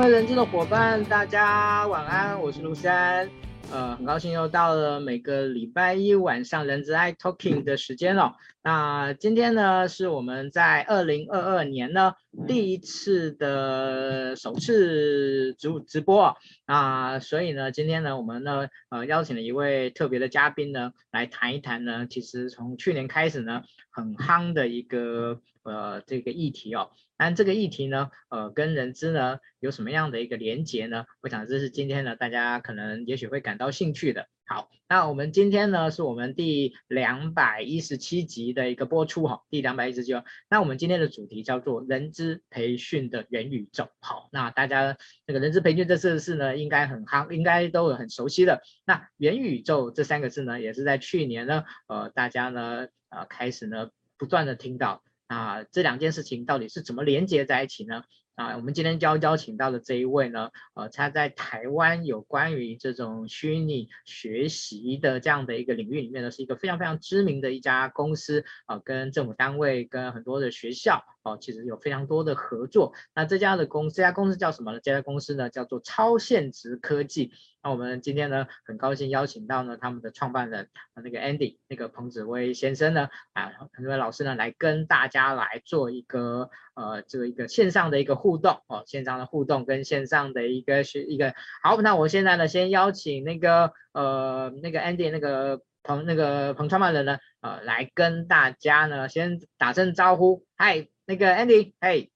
各位人资的伙伴，大家晚安，我是卢山。呃，很高兴又到了每个礼拜一晚上人资爱 Talking 的时间了。那今天呢，是我们在二零二二年呢第一次的首次直直播啊，所以呢，今天呢，我们呢呃邀请了一位特别的嘉宾呢来谈一谈呢，其实从去年开始呢很夯的一个呃这个议题哦。但这个议题呢，呃，跟人资呢有什么样的一个连结呢？我想这是今天呢大家可能也许会感到兴趣的。好，那我们今天呢是我们第两百一十七集的一个播出哈，第两百一十七。那我们今天的主题叫做人资培训的元宇宙。好，那大家这个人资培训这四个字呢，应该很夯，应该都有很熟悉的。那元宇宙这三个字呢，也是在去年呢，呃，大家呢，呃，开始呢不断的听到。啊，这两件事情到底是怎么连接在一起呢？啊，我们今天邀邀请到的这一位呢，呃，他在台湾有关于这种虚拟学习的这样的一个领域里面呢，是一个非常非常知名的一家公司啊，跟政府单位、跟很多的学校哦，其实有非常多的合作。那这家的公，这家公司叫什么呢？这家公司呢叫做超现实科技。那我们今天呢，很高兴邀请到呢他们的创办人那个 Andy 那个彭子威先生呢啊，彭子威老师呢来跟大家来做一个呃这个一个线上的一个互动哦，线上的互动跟线上的一个学一个好，那我现在呢先邀请那个呃那个 Andy 那个彭那个彭创办人呢呃来跟大家呢先打声招呼，嗨，那个 Andy，嘿，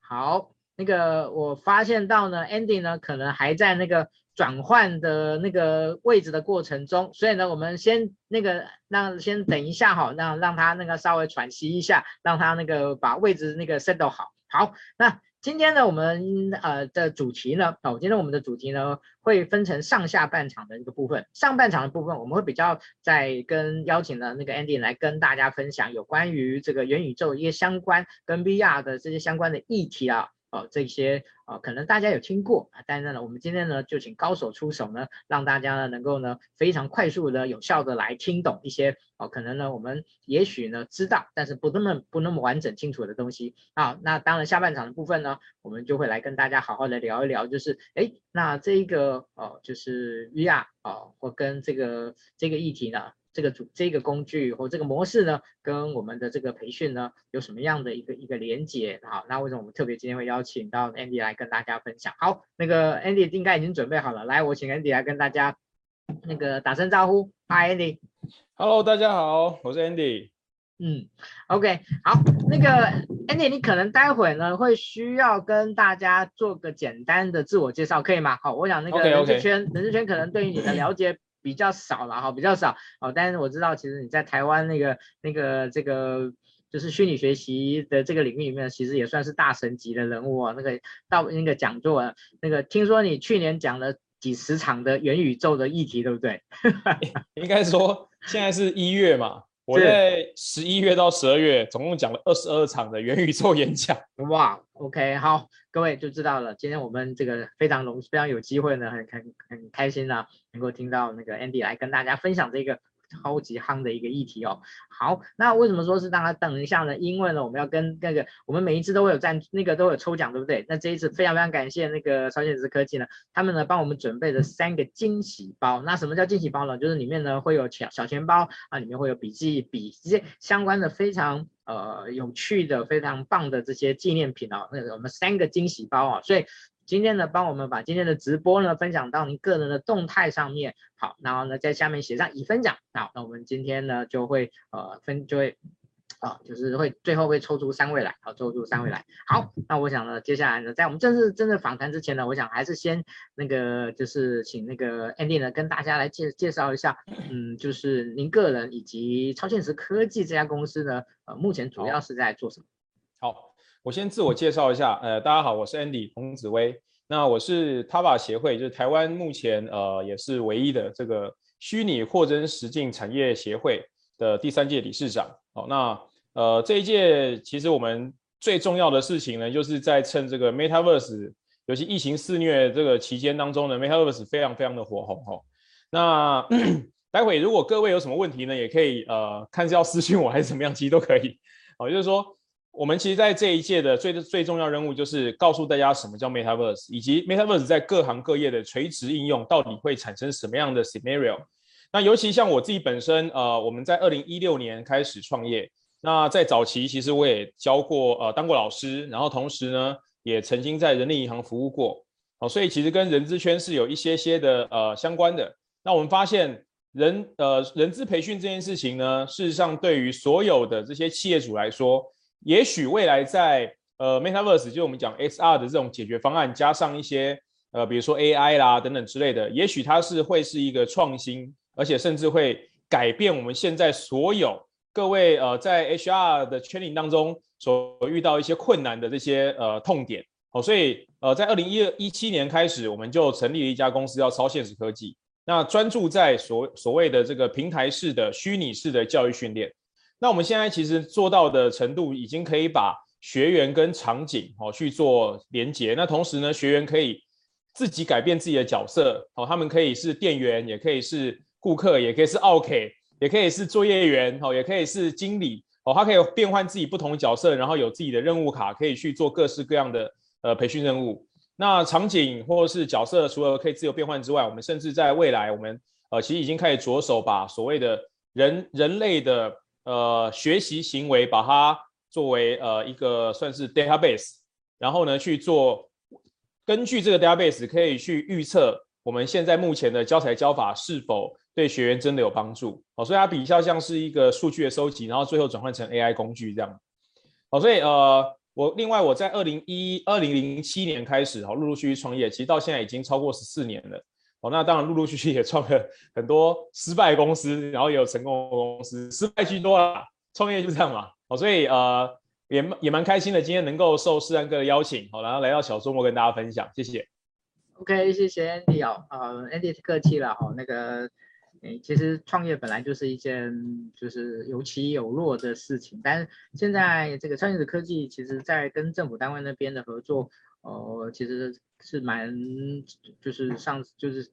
好。那个我发现到呢，Andy 呢可能还在那个转换的那个位置的过程中，所以呢，我们先那个让先等一下哈，让让他那个稍微喘息一下，让他那个把位置那个 settle 好。好，那今天呢，我们呃的主题呢，哦，今天我们的主题呢会分成上下半场的一个部分。上半场的部分，我们会比较在跟邀请的那个 Andy 来跟大家分享有关于这个元宇宙一些相关跟 VR 的这些相关的议题啊。哦，这些呃，可能大家有听过啊，但是呢，我们今天呢就请高手出手呢，让大家呢能够呢非常快速的、有效的来听懂一些哦，可能呢我们也许呢知道，但是不那么不那么完整清楚的东西啊。那当然下半场的部分呢，我们就会来跟大家好好的聊一聊，就是哎，那这一个哦，就是 VR 哦，或跟这个这个议题呢。这个主这个工具或这个模式呢，跟我们的这个培训呢，有什么样的一个一个连接？好，那为什么我们特别今天会邀请到 Andy 来跟大家分享？好，那个 Andy 应该已经准备好了，来，我请 Andy 来跟大家那个打声招呼。Hi Andy。Hello，大家好，我是 Andy。嗯，OK，好，那个 Andy，你可能待会呢会需要跟大家做个简单的自我介绍，可以吗？好，我想那个人资圈，人资圈可能对于你的了解。比较少了哈，比较少哦。但是我知道，其实你在台湾那个那个这个就是虚拟学习的这个领域里面，其实也算是大神级的人物啊。那个到那个讲座，那个听说你去年讲了几十场的元宇宙的议题，对不对？应该说现在是一月嘛。我在十一月到十二月总共讲了二十二场的元宇宙演讲。哇，OK，好，各位就知道了。今天我们这个非常荣非常有机会呢，很很很开心呢，能够听到那个 Andy 来跟大家分享这个。超级夯的一个议题哦。好，那为什么说是让他等一下呢？因为呢，我们要跟那个我们每一次都会有赞，那个都有抽奖，对不对？那这一次非常非常感谢那个超现实科技呢，他们呢帮我们准备了三个惊喜包。那什么叫惊喜包呢？就是里面呢会有钱小钱包啊，里面会有笔记笔这些相关的非常呃有趣的、非常棒的这些纪念品哦。那我们三个惊喜包啊，所以。今天呢，帮我们把今天的直播呢分享到您个人的动态上面。好，然后呢，在下面写上已分享。好，那我们今天呢就会呃分就会啊，就是会最后会抽出三位来，好，抽出三位来。好，那我想呢，接下来呢，在我们正式真的访谈之前呢，我想还是先那个就是请那个 Andy 呢跟大家来介介绍一下，嗯，就是您个人以及超现实科技这家公司呢，呃，目前主要是在做什么？好。我先自我介绍一下，呃，大家好，我是 Andy 彭子威。那我是 TAVA 协会，就是台湾目前呃也是唯一的这个虚拟货真实境产业协会的第三届理事长。好，那呃这一届其实我们最重要的事情呢，就是在趁这个 Metaverse，尤其疫情肆虐这个期间当中呢，Metaverse 非常非常的火红哈。那 待会如果各位有什么问题呢，也可以呃看是要私信我还是怎么样，其实都可以。好，就是说。我们其实在这一届的最最重要任务就是告诉大家什么叫 Metaverse，以及 Metaverse 在各行各业的垂直应用到底会产生什么样的 scenario。那尤其像我自己本身，呃，我们在二零一六年开始创业。那在早期，其实我也教过，呃，当过老师，然后同时呢，也曾经在人力银行服务过，哦，所以其实跟人资圈是有一些些的呃相关的。那我们发现人呃人资培训这件事情呢，事实上对于所有的这些企业主来说，也许未来在呃 Metaverse 就我们讲 XR 的这种解决方案，加上一些呃比如说 AI 啦等等之类的，也许它是会是一个创新，而且甚至会改变我们现在所有。各位呃，在 HR 的 training 当中所遇到一些困难的这些呃痛点哦，所以呃，在二零一二一七年开始，我们就成立了一家公司，叫超现实科技。那专注在所所谓的这个平台式的虚拟式的教育训练。那我们现在其实做到的程度，已经可以把学员跟场景哦去做连接。那同时呢，学员可以自己改变自己的角色哦，他们可以是店员，也可以是顾客，也可以是奥 k。也可以是作业员哦，也可以是经理哦，他可以变换自己不同的角色，然后有自己的任务卡，可以去做各式各样的呃培训任务。那场景或是角色，除了可以自由变换之外，我们甚至在未来，我们呃其实已经开始着手把所谓的人人类的呃学习行为，把它作为呃一个算是 database，然后呢去做根据这个 database 可以去预测我们现在目前的教材教法是否。对学员真的有帮助，好，所以它比较像是一个数据的收集，然后最后转换成 AI 工具这样，好，所以呃，我另外我在二零一二零零七年开始，好，陆陆续续创业，其实到现在已经超过十四年了，好，那当然陆陆续续也创了很多失败公司，然后也有成功公司，失败居多啦，创业就这样嘛，好，所以呃也也蛮开心的，今天能够受世安哥的邀请，好，然后来到小周末跟大家分享，谢谢。OK，谢谢 Andy 哦，呃，Andy 客气了，好，那个。诶其实创业本来就是一件就是有起有落的事情，但是现在这个超现实科技，其实在跟政府单位那边的合作，哦，其实是蛮就是上就是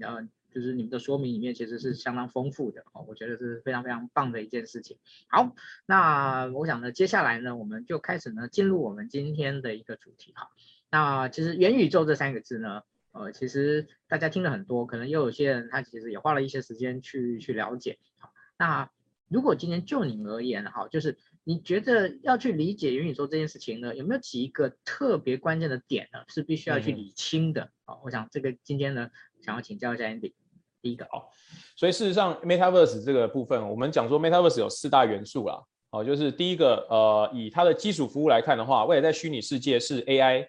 呃就是你们的说明里面其实是相当丰富的哦，我觉得是非常非常棒的一件事情。好，那我想呢，接下来呢，我们就开始呢进入我们今天的一个主题哈。那其实元宇宙这三个字呢。呃，其实大家听了很多，可能又有些人他其实也花了一些时间去去了解。那如果今天就你而言，哈，就是你觉得要去理解元宇宙这件事情呢，有没有几个特别关键的点呢？是必须要去理清的？好、嗯，我想这个今天呢，想要请教一下 Andy。第一个，好，所以事实上，Metaverse 这个部分，我们讲说 Metaverse 有四大元素啦。好，就是第一个，呃，以它的基础服务来看的话，未来在虚拟世界是 AI。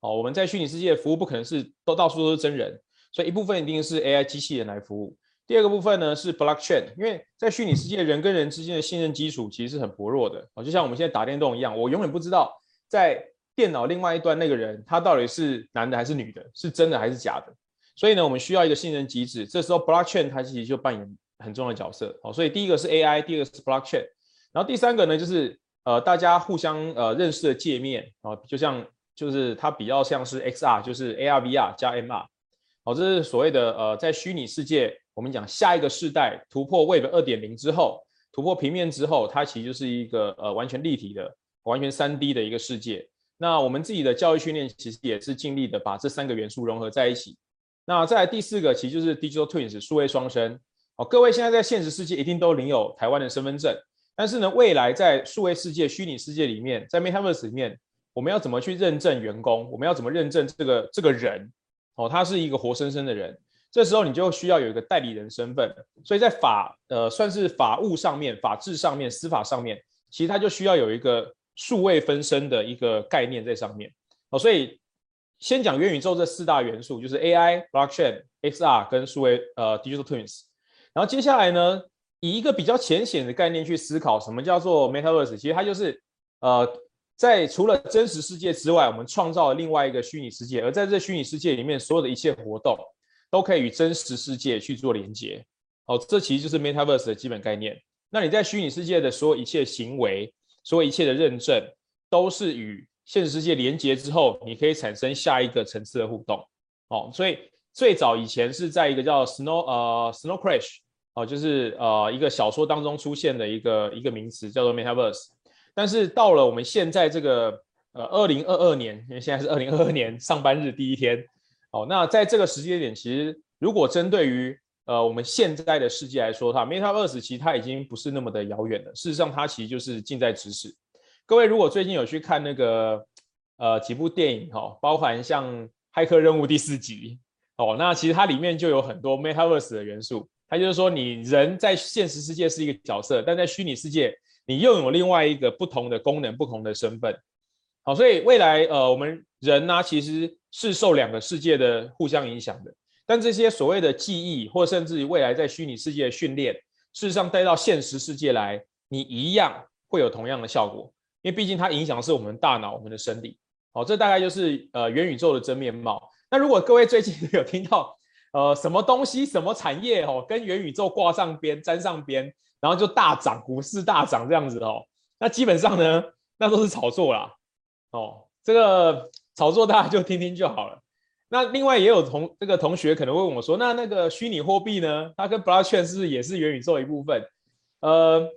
哦，我们在虚拟世界服务不可能是都到处都是真人，所以一部分一定是 AI 机器人来服务。第二个部分呢是 Blockchain，因为在虚拟世界人跟人之间的信任基础其实是很薄弱的。哦，就像我们现在打电动一样，我永远不知道在电脑另外一端那个人他到底是男的还是女的，是真的还是假的。所以呢，我们需要一个信任机制，这时候 Blockchain 它其实就扮演很重要的角色。哦，所以第一个是 AI，第二个是 Blockchain，然后第三个呢就是呃大家互相呃认识的界面啊，就像。就是它比较像是 XR，就是 AR/VR 加 MR，好，这是所谓的呃，在虚拟世界，我们讲下一个世代突破 Web 二点零之后，突破平面之后，它其实就是一个呃完全立体的、完全三 D 的一个世界。那我们自己的教育训练其实也是尽力的把这三个元素融合在一起。那再来第四个，其实就是 Digital Twins 数位双生。好，各位现在在现实世界一定都领有台湾的身份证，但是呢，未来在数位世界、虚拟世界里面，在 Metaverse 里面。我们要怎么去认证员工？我们要怎么认证这个这个人？哦，他是一个活生生的人。这时候你就需要有一个代理人身份。所以在法呃算是法务上面、法治上面、司法上面，其实他就需要有一个数位分身的一个概念在上面。哦，所以先讲元宇宙这四大元素，就是 AI、Blockchain、XR 跟数位呃 Digital Twins。然后接下来呢，以一个比较浅显的概念去思考，什么叫做 Metaverse？其实它就是呃。在除了真实世界之外，我们创造了另外一个虚拟世界，而在这虚拟世界里面，所有的一切活动都可以与真实世界去做连接。哦，这其实就是 Metaverse 的基本概念。那你在虚拟世界的所有一切行为，所有一切的认证，都是与现实世界连接之后，你可以产生下一个层次的互动。哦，所以最早以前是在一个叫 Snow 呃 Snow Crash 哦，就是呃一个小说当中出现的一个一个名词叫做 Metaverse。但是到了我们现在这个呃二零二二年，因为现在是二零二二年上班日第一天，哦，那在这个时间点，其实如果针对于呃我们现在的世界来说，它 Metaverse 其实它已经不是那么的遥远了。事实上，它其实就是近在咫尺。各位如果最近有去看那个呃几部电影哈、哦，包含像《骇客任务》第四集哦，那其实它里面就有很多 Metaverse 的元素。它就是说，你人在现实世界是一个角色，但在虚拟世界，你又有另外一个不同的功能、不同的身份。好，所以未来呃，我们人呢、其实是受两个世界的互相影响的。但这些所谓的记忆，或甚至于未来在虚拟世界的训练，事实上带到现实世界来，你一样会有同样的效果。因为毕竟它影响的是我们大脑、我们的生理。好，这大概就是呃元宇宙的真面貌。那如果各位最近有听到，呃，什么东西、什么产业哦，跟元宇宙挂上边、沾上边，然后就大涨，股市大涨这样子哦。那基本上呢，那都是炒作啦。哦，这个炒作大家就听听就好了。那另外也有同这个同学可能问我说，那那个虚拟货币呢？它跟 Blockchain 是不是也是元宇宙一部分？呃，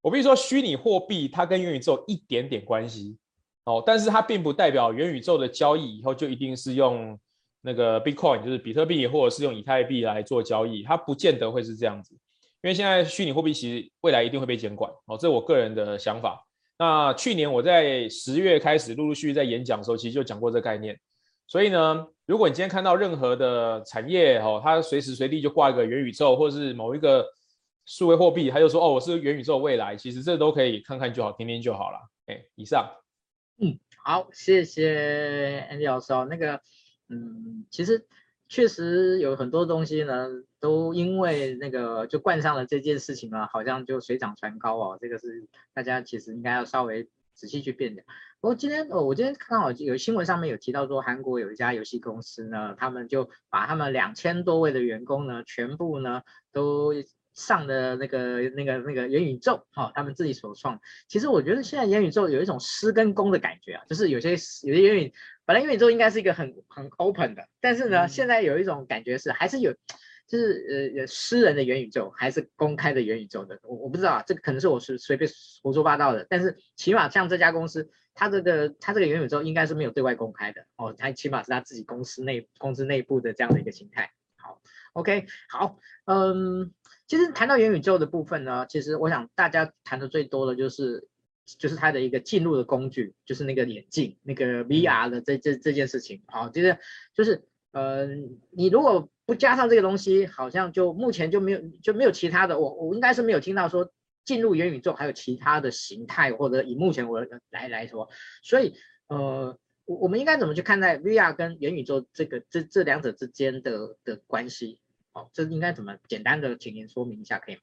我必须说，虚拟货币它跟元宇宙一点点关系哦，但是它并不代表元宇宙的交易以后就一定是用。那个 Bitcoin 就是比特币，或者是用以太币来做交易，它不见得会是这样子，因为现在虚拟货币其实未来一定会被监管哦，这是我个人的想法。那去年我在十月开始陆陆续续在演讲的时候，其实就讲过这个概念。所以呢，如果你今天看到任何的产业哦，它随时随地就挂一个元宇宙，或者是某一个数位货币，他就说哦，我是元宇宙未来，其实这都可以看看就好，听听就好了。哎，以上。嗯，好，谢谢 Andy 老师哦，那个。嗯，其实确实有很多东西呢，都因为那个就冠上了这件事情了，好像就水涨船高哦。这个是大家其实应该要稍微仔细去辨别。不过今天哦，我今天刚好有新闻上面有提到说，韩国有一家游戏公司呢，他们就把他们两千多位的员工呢，全部呢都。上的那个那个那个元宇宙，哈、哦，他们自己所创。其实我觉得现在元宇宙有一种私跟公的感觉啊，就是有些有些元宇，本来元宇宙应该是一个很很 open 的，但是呢，现在有一种感觉是还是有，就是呃私人的元宇宙还是公开的元宇宙的。我我不知道啊，这个可能是我是随便胡说八道的，但是起码像这家公司，它这个它这个元宇宙应该是没有对外公开的哦，它起码是它自己公司内公司内部的这样的一个形态。好，OK，好，嗯。其实谈到元宇宙的部分呢，其实我想大家谈的最多的就是，就是它的一个进入的工具，就是那个眼镜，那个 VR 的这这这件事情。好，就是就是呃，你如果不加上这个东西，好像就目前就没有就没有其他的，我我应该是没有听到说进入元宇宙还有其他的形态，或者以目前我来来说，所以呃，我我们应该怎么去看待 VR 跟元宇宙这个这这两者之间的的关系？哦，这应该怎么简单的请您说明一下，可以吗？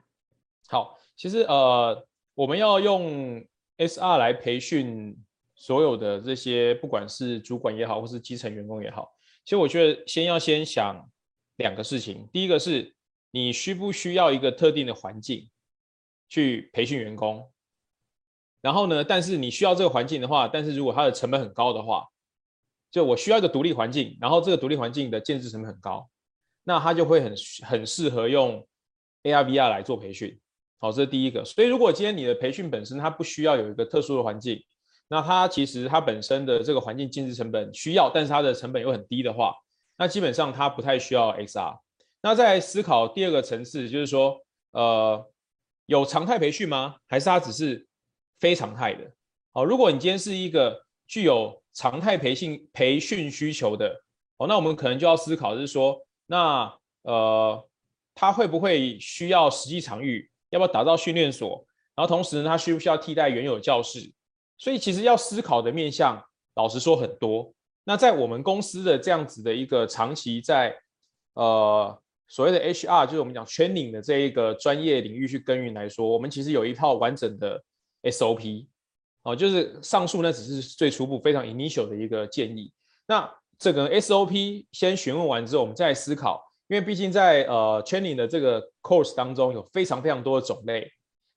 好，其实呃，我们要用 SR 来培训所有的这些，不管是主管也好，或是基层员工也好，其实我觉得先要先想两个事情。第一个是你需不需要一个特定的环境去培训员工？然后呢，但是你需要这个环境的话，但是如果它的成本很高的话，就我需要一个独立环境，然后这个独立环境的建设成本很高。那它就会很很适合用 AR VR 来做培训，好，这是第一个。所以如果今天你的培训本身它不需要有一个特殊的环境，那它其实它本身的这个环境建置成本需要，但是它的成本又很低的话，那基本上它不太需要 XR。那在思考第二个层次，就是说，呃，有常态培训吗？还是它只是非常态的？好，如果你今天是一个具有常态培训培训需求的，哦，那我们可能就要思考，就是说。那呃，他会不会需要实际场域？要不要打造训练所？然后同时呢，他需不需要替代原有教室？所以其实要思考的面向，老实说很多。那在我们公司的这样子的一个长期在呃所谓的 HR，就是我们讲 training 的这一个专业领域去耕耘来说，我们其实有一套完整的 SOP 哦，就是上述呢只是最初步非常 initial 的一个建议。那这个 SOP 先询问完之后，我们再思考，因为毕竟在呃 training 的这个 course 当中有非常非常多的种类，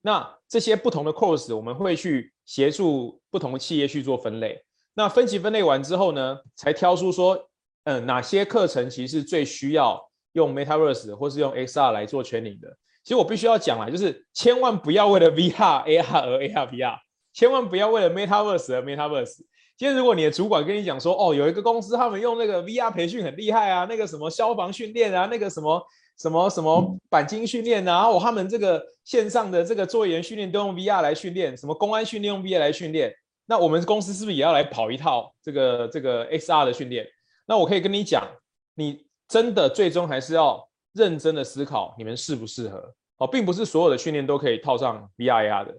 那这些不同的 course 我们会去协助不同的企业去做分类。那分级分类完之后呢，才挑出说，嗯、哪些课程其实最需要用 Metaverse 或是用 XR 来做 training 的。其实我必须要讲啦，就是千万不要为了 VR、AR 而 AR、VR，千万不要为了 Metaverse 而 Metaverse。今天如果你的主管跟你讲说，哦，有一个公司他们用那个 VR 培训很厉害啊，那个什么消防训练啊，那个什么什么什么钣金训练啊，然后他们这个线上的这个作业员训练都用 VR 来训练，什么公安训练用 VR 来训练，那我们公司是不是也要来跑一套这个这个 XR 的训练？那我可以跟你讲，你真的最终还是要认真的思考你们适不适合哦，并不是所有的训练都可以套上 VR AR 的，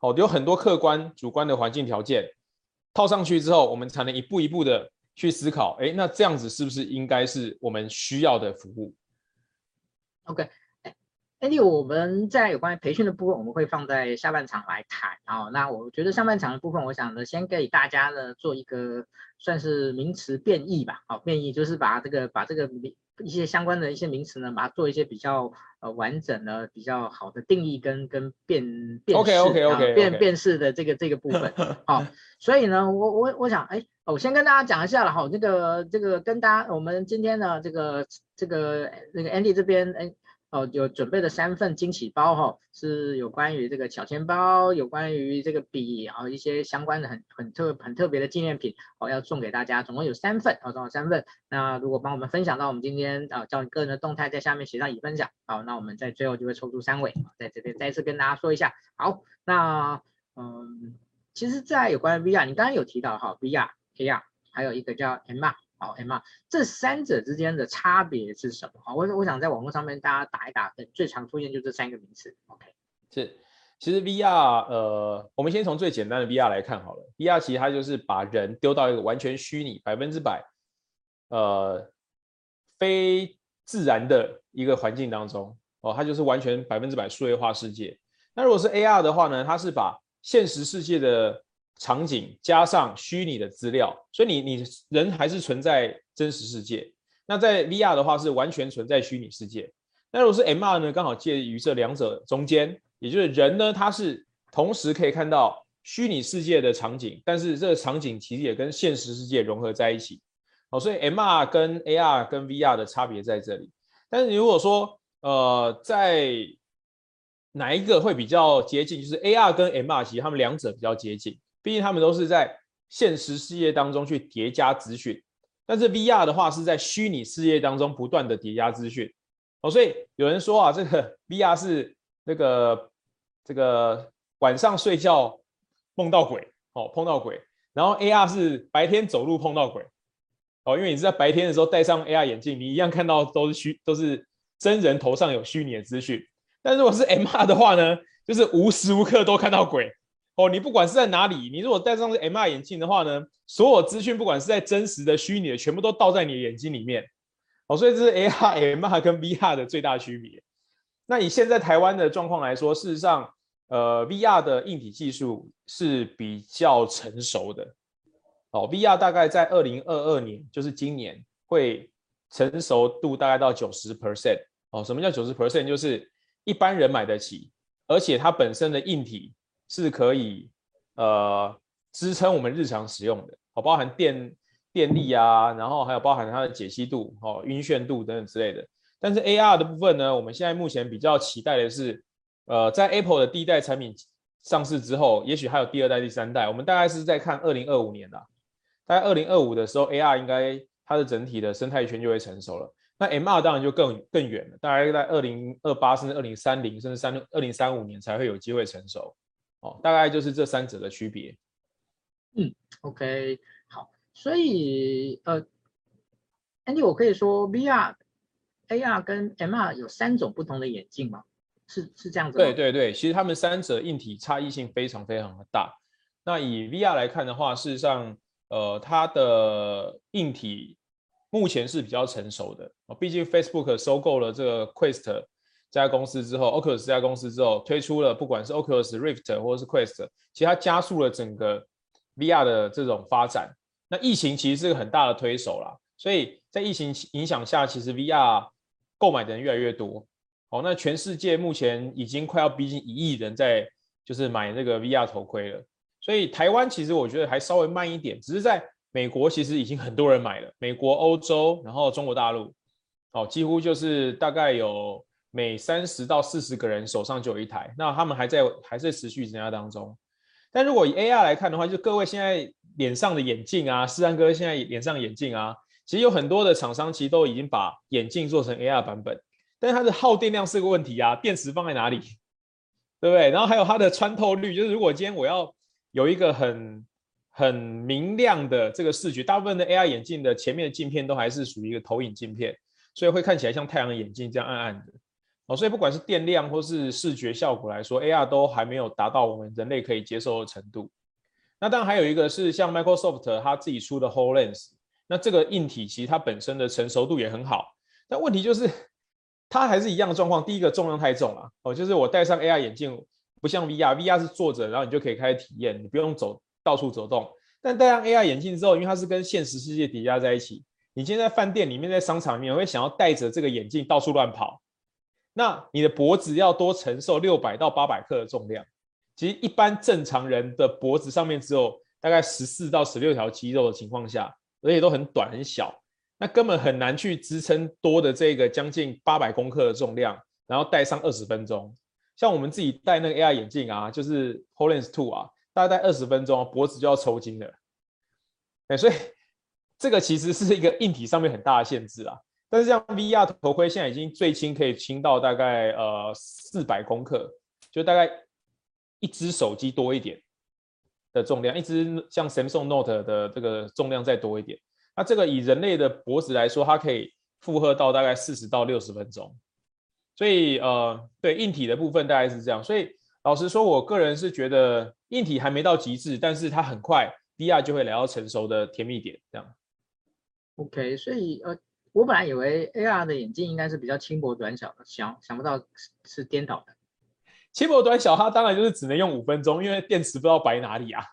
哦，有很多客观主观的环境条件。套上去之后，我们才能一步一步的去思考，哎，那这样子是不是应该是我们需要的服务？OK？OK，Andy，我们在有关于培训的部分，我们会放在下半场来谈。好，那我觉得上半场的部分，我想呢，先给大家呢做一个算是名词变异吧。好，变异就是把这个把这个名。一些相关的一些名词呢，把它做一些比较呃完整的、比较好的定义跟跟辨辨识 OK OK OK 辨辨识的这个这个部分。好，所以呢，我我我想，哎，我先跟大家讲一下了哈，这个这个跟大家，我们今天呢，这个这个那个 Andy 这边，哎。哦，有准备的三份惊喜包哈、哦，是有关于这个小钱包，有关于这个笔，然后一些相关的很很特很特别的纪念品哦，要送给大家，总共有三份，哦，总共三份。那如果帮我们分享到我们今天啊，叫你个人的动态，在下面写上已分享，好，那我们在最后就会抽出三位，在这边再次跟大家说一下。好，那嗯，其实，在有关于 VR，你刚刚有提到哈，VR、AR，还有一个叫 MR。好，MR，这三者之间的差别是什么？好，我我想在网络上面大家打一打，最常出现就这三个名词。OK，是，其实 VR，呃，我们先从最简单的 VR 来看好了。VR 其实它就是把人丢到一个完全虚拟、百分之百，呃，非自然的一个环境当中。哦，它就是完全百分之百数位化世界。那如果是 AR 的话呢，它是把现实世界的场景加上虚拟的资料，所以你你人还是存在真实世界。那在 VR 的话是完全存在虚拟世界。那如果是 MR 呢，刚好介于这两者中间，也就是人呢，他是同时可以看到虚拟世界的场景，但是这个场景其实也跟现实世界融合在一起。哦，所以 MR 跟 AR 跟 VR 的差别在这里。但是如果说呃，在哪一个会比较接近，就是 AR 跟 MR，其实他们两者比较接近。毕竟他们都是在现实世界当中去叠加资讯，但是 VR 的话是在虚拟世界当中不断的叠加资讯。哦，所以有人说啊，这个 VR 是那个这个晚上睡觉梦到鬼哦，碰到鬼，然后 AR 是白天走路碰到鬼。哦，因为你是在白天的时候戴上 AR 眼镜，你一样看到都是虚都是真人头上有虚拟的资讯，但如果是 MR 的话呢，就是无时无刻都看到鬼。哦，你不管是在哪里，你如果戴上 MR 眼镜的话呢，所有资讯不管是在真实的、虚拟的，全部都倒在你的眼睛里面。哦，所以这是 AR、MR 跟 VR 的最大区别。那以现在台湾的状况来说，事实上，呃，VR 的硬体技术是比较成熟的。哦，VR 大概在二零二二年，就是今年会成熟度大概到九十 percent。哦，什么叫九十 percent？就是一般人买得起，而且它本身的硬体。是可以呃支撑我们日常使用的，哦，包含电电力啊，然后还有包含它的解析度、哦晕眩度等等之类的。但是 AR 的部分呢，我们现在目前比较期待的是，呃，在 Apple 的第一代产品上市之后，也许还有第二代、第三代，我们大概是在看二零二五年啦，大概二零二五的时候，AR 应该它的整体的生态圈就会成熟了。那 MR 当然就更更远了，大概在二零二八甚至二零三零甚至三二零三五年才会有机会成熟。哦，大概就是这三者的区别。嗯，OK，好，所以呃，Andy，我可以说 VR、AR 跟 MR 有三种不同的眼镜吗？是是这样子吗？对对对，其实他们三者硬体差异性非常非常的大。那以 VR 来看的话，事实上，呃，它的硬体目前是比较成熟的。哦，毕竟 Facebook 收购了这个 Quest。这家公司之后，Oculus 这家公司之后推出了，不管是 Oculus Rift 或者是 Quest，其实它加速了整个 VR 的这种发展。那疫情其实是个很大的推手啦，所以在疫情影响下，其实 VR 购买的人越来越多。哦，那全世界目前已经快要逼近一亿人在就是买那个 VR 头盔了。所以台湾其实我觉得还稍微慢一点，只是在美国其实已经很多人买了，美国、欧洲，然后中国大陆，哦，几乎就是大概有。每三十到四十个人手上就有一台，那他们还在还在持续增加当中。但如果以 AR 来看的话，就各位现在脸上的眼镜啊，世安哥现在脸上眼镜啊，其实有很多的厂商其实都已经把眼镜做成 AR 版本，但是它的耗电量是个问题啊，电池放在哪里，对不对？然后还有它的穿透率，就是如果今天我要有一个很很明亮的这个视觉，大部分的 AR 眼镜的前面的镜片都还是属于一个投影镜片，所以会看起来像太阳眼镜这样暗暗的。所以不管是电量或是视觉效果来说，AR 都还没有达到我们人类可以接受的程度。那当然还有一个是像 Microsoft 它自己出的 HoloLens，那这个硬体其实它本身的成熟度也很好，但问题就是它还是一样的状况。第一个重量太重了，哦，就是我戴上 AR 眼镜不像 VR，VR 是坐着，然后你就可以开始体验，你不用走到处走动。但戴上 AR 眼镜之后，因为它是跟现实世界叠加在一起，你今天在饭店里面，在商场里面，会想要戴着这个眼镜到处乱跑。那你的脖子要多承受六百到八百克的重量，其实一般正常人的脖子上面只有大概十四到十六条肌肉的情况下，而且都很短很小，那根本很难去支撑多的这个将近八百公克的重量，然后戴上二十分钟。像我们自己戴那个 AR 眼镜啊，就是 Holens Two 啊，大概戴二十分钟，脖子就要抽筋了。哎，所以这个其实是一个硬体上面很大的限制啊。但是像 VR 头盔现在已经最轻可以轻到大概呃四百公克，就大概一只手机多一点的重量，一只像 Samsung Note 的这个重量再多一点。那这个以人类的脖子来说，它可以负荷到大概四十到六十分钟。所以呃，对硬体的部分大概是这样。所以老实说，我个人是觉得硬体还没到极致，但是它很快 VR 就会来到成熟的甜蜜点这样。OK，所以呃。我本来以为 AR 的眼镜应该是比较轻薄短小的，想想不到是颠倒的。轻薄短小，它当然就是只能用五分钟，因为电池不知道摆哪里啊。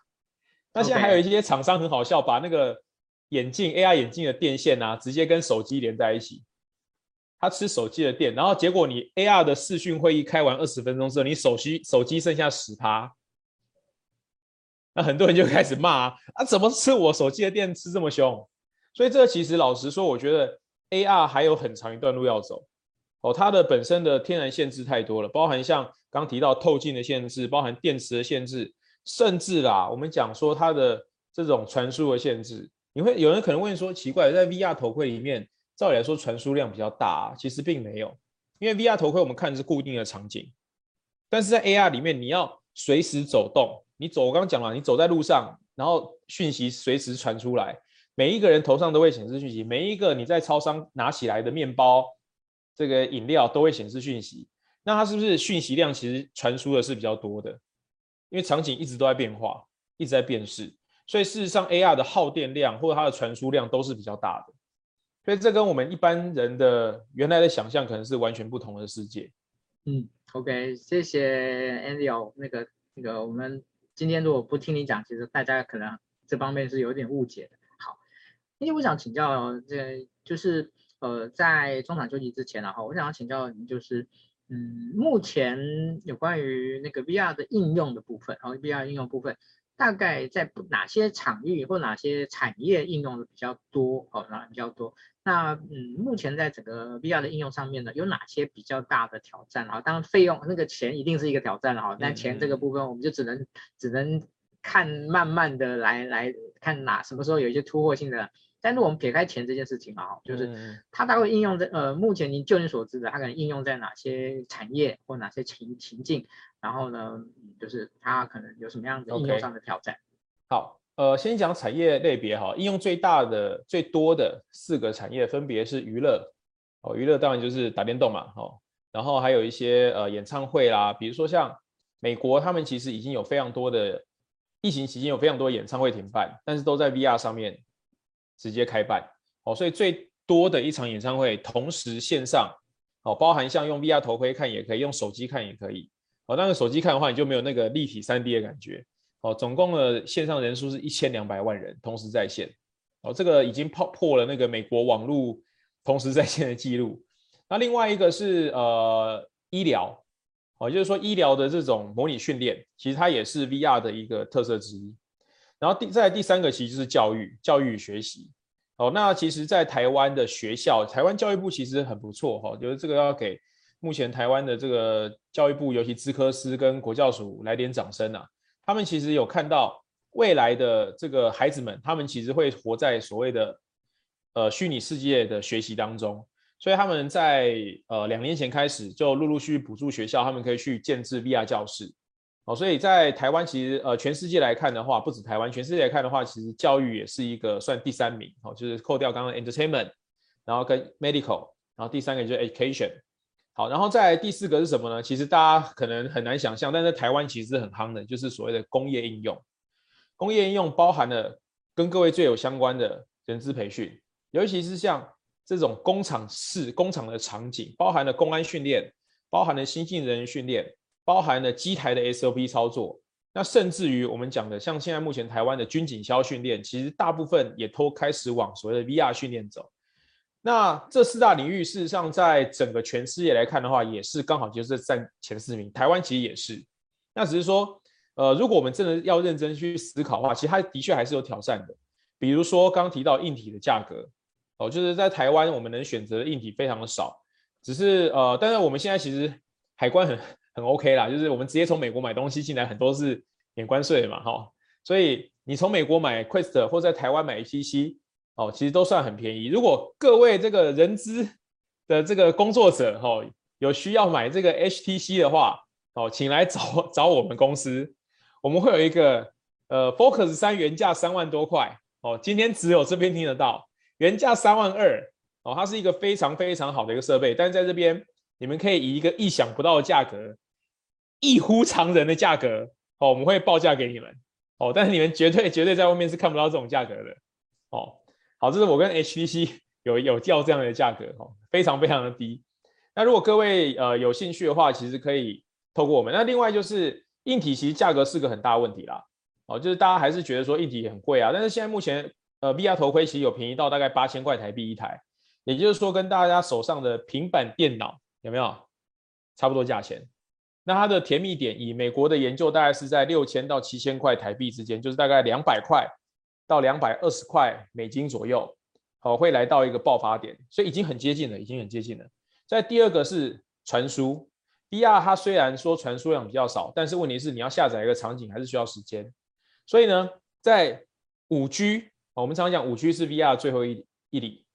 那现在还有一些厂商很好笑，把那个眼镜 AR 眼镜的电线啊，直接跟手机连在一起，它吃手机的电，然后结果你 AR 的视讯会议开完二十分钟之后，你手机手机剩下十趴，那很多人就开始骂啊，啊怎么吃我手机的电吃这么凶？所以这个其实老实说，我觉得。AR 还有很长一段路要走，哦，它的本身的天然限制太多了，包含像刚提到透镜的限制，包含电池的限制，甚至啦，我们讲说它的这种传输的限制，你会有人可能问说，奇怪，在 VR 头盔里面，照理来说传输量比较大啊，其实并没有，因为 VR 头盔我们看是固定的场景，但是在 AR 里面，你要随时走动，你走，我刚刚讲了，你走在路上，然后讯息随时传出来。每一个人头上都会显示讯息，每一个你在超商拿起来的面包、这个饮料都会显示讯息。那它是不是讯息量其实传输的是比较多的？因为场景一直都在变化，一直在变式，所以事实上 AR 的耗电量或者它的传输量都是比较大的。所以这跟我们一般人的原来的想象可能是完全不同的世界。嗯，OK，谢谢 Andy。那个那个，我们今天如果不听你讲，其实大家可能这方面是有点误解的。因为我想请教，这就是呃，在中场休息之前，然后我想要请教您，就是嗯，目前有关于那个 VR 的应用的部分，然后 VR 应用部分，大概在哪些场域或哪些产业应用的比较多？哦，那比较多。那嗯，目前在整个 VR 的应用上面呢，有哪些比较大的挑战？然后当然费用那个钱一定是一个挑战了哈，但钱这个部分我们就只能只能看慢慢的来来看哪什么时候有一些突破性的。但是我们撇开钱这件事情啊，就是它大概应用在呃，目前您就你所知的，它可能应用在哪些产业或哪些情情境？然后呢，就是它可能有什么样的应用上的挑战？Okay. 好，呃，先讲产业类别哈，应用最大的、最多的四个产业分别是娱乐，哦，娱乐当然就是打电动嘛，哦，然后还有一些呃演唱会啦，比如说像美国，他们其实已经有非常多的疫情期间有非常多的演唱会停办，但是都在 VR 上面。直接开办，哦，所以最多的一场演唱会同时线上，哦，包含像用 VR 头盔看也可以，用手机看也可以，哦，但是手机看的话，你就没有那个立体 3D 的感觉，哦，总共的线上人数是一千两百万人同时在线，哦，这个已经破破了那个美国网络同时在线的记录。那另外一个是呃医疗，哦，就是说医疗的这种模拟训练，其实它也是 VR 的一个特色之一。然后第再来第三个其实就是教育，教育与学习。哦，那其实，在台湾的学校，台湾教育部其实很不错哈，就是这个要给目前台湾的这个教育部，尤其资科司跟国教署来点掌声啊。他们其实有看到未来的这个孩子们，他们其实会活在所谓的呃虚拟世界的学习当中，所以他们在呃两年前开始就陆陆续续补助学校，他们可以去建置 VR 教室。哦，所以在台湾其实呃全世界来看的话，不止台湾，全世界来看的话，其实教育也是一个算第三名。哦，就是扣掉刚刚 entertainment，然后跟 medical，然后第三个就是 education。好，然后再第四个是什么呢？其实大家可能很难想象，但在台湾其实很夯的，就是所谓的工业应用。工业应用包含了跟各位最有相关的人资培训，尤其是像这种工厂式工厂的场景，包含了公安训练，包含了新进人员训练。包含了机台的 SOP 操作，那甚至于我们讲的，像现在目前台湾的军警消训练，其实大部分也都开始往所谓的 VR 训练走。那这四大领域，事实上在整个全世界来看的话，也是刚好就是占前四名。台湾其实也是，那只是说，呃，如果我们真的要认真去思考的话，其实它的确还是有挑战的。比如说刚刚提到硬体的价格，哦，就是在台湾我们能选择的硬体非常的少，只是呃，但是我们现在其实海关很。很 OK 啦，就是我们直接从美国买东西进来，很多是免关税嘛，哈，所以你从美国买 Quest 或在台湾买 HTC，哦，其实都算很便宜。如果各位这个人资的这个工作者，哈，有需要买这个 HTC 的话，哦，请来找找我们公司，我们会有一个呃 Focus 三原价三万多块，哦，今天只有这边听得到，原价三万二，哦，它是一个非常非常好的一个设备，但是在这边。你们可以以一个意想不到的价格，异乎常人的价格，哦，我们会报价给你们，哦，但是你们绝对绝对在外面是看不到这种价格的，哦，好，这是我跟 HTC 有有叫这样的价格，哦，非常非常的低。那如果各位呃有兴趣的话，其实可以透过我们。那另外就是硬体，其实价格是个很大问题啦，哦，就是大家还是觉得说硬体很贵啊，但是现在目前呃 VR 头盔其实有便宜到大概八千块台币一台，也就是说跟大家手上的平板电脑。有没有差不多价钱？那它的甜蜜点，以美国的研究，大概是在六千到七千块台币之间，就是大概两百块到两百二十块美金左右，好，会来到一个爆发点，所以已经很接近了，已经很接近了。在第二个是传输，VR 它虽然说传输量比较少，但是问题是你要下载一个场景还是需要时间，所以呢，在五 G，我们常常讲五 G 是 VR 最后一一里，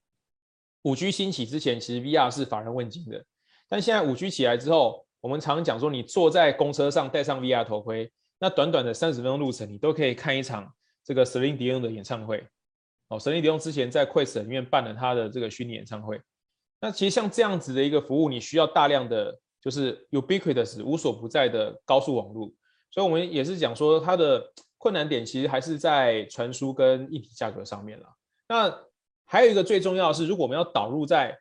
五 G 兴起之前，其实 VR 是乏人问津的。但现在五 G 起来之后，我们常讲说，你坐在公车上戴上 VR 头盔，那短短的三十分钟路程，你都可以看一场这个 Celine Dion 的演唱会。哦，Celine Dion 之前在 Quest 里面办了他的这个虚拟演唱会。那其实像这样子的一个服务，你需要大量的就是 ubiquitous 无所不在的高速网络。所以我们也是讲说，它的困难点其实还是在传输跟硬体价格上面了。那还有一个最重要的是，如果我们要导入在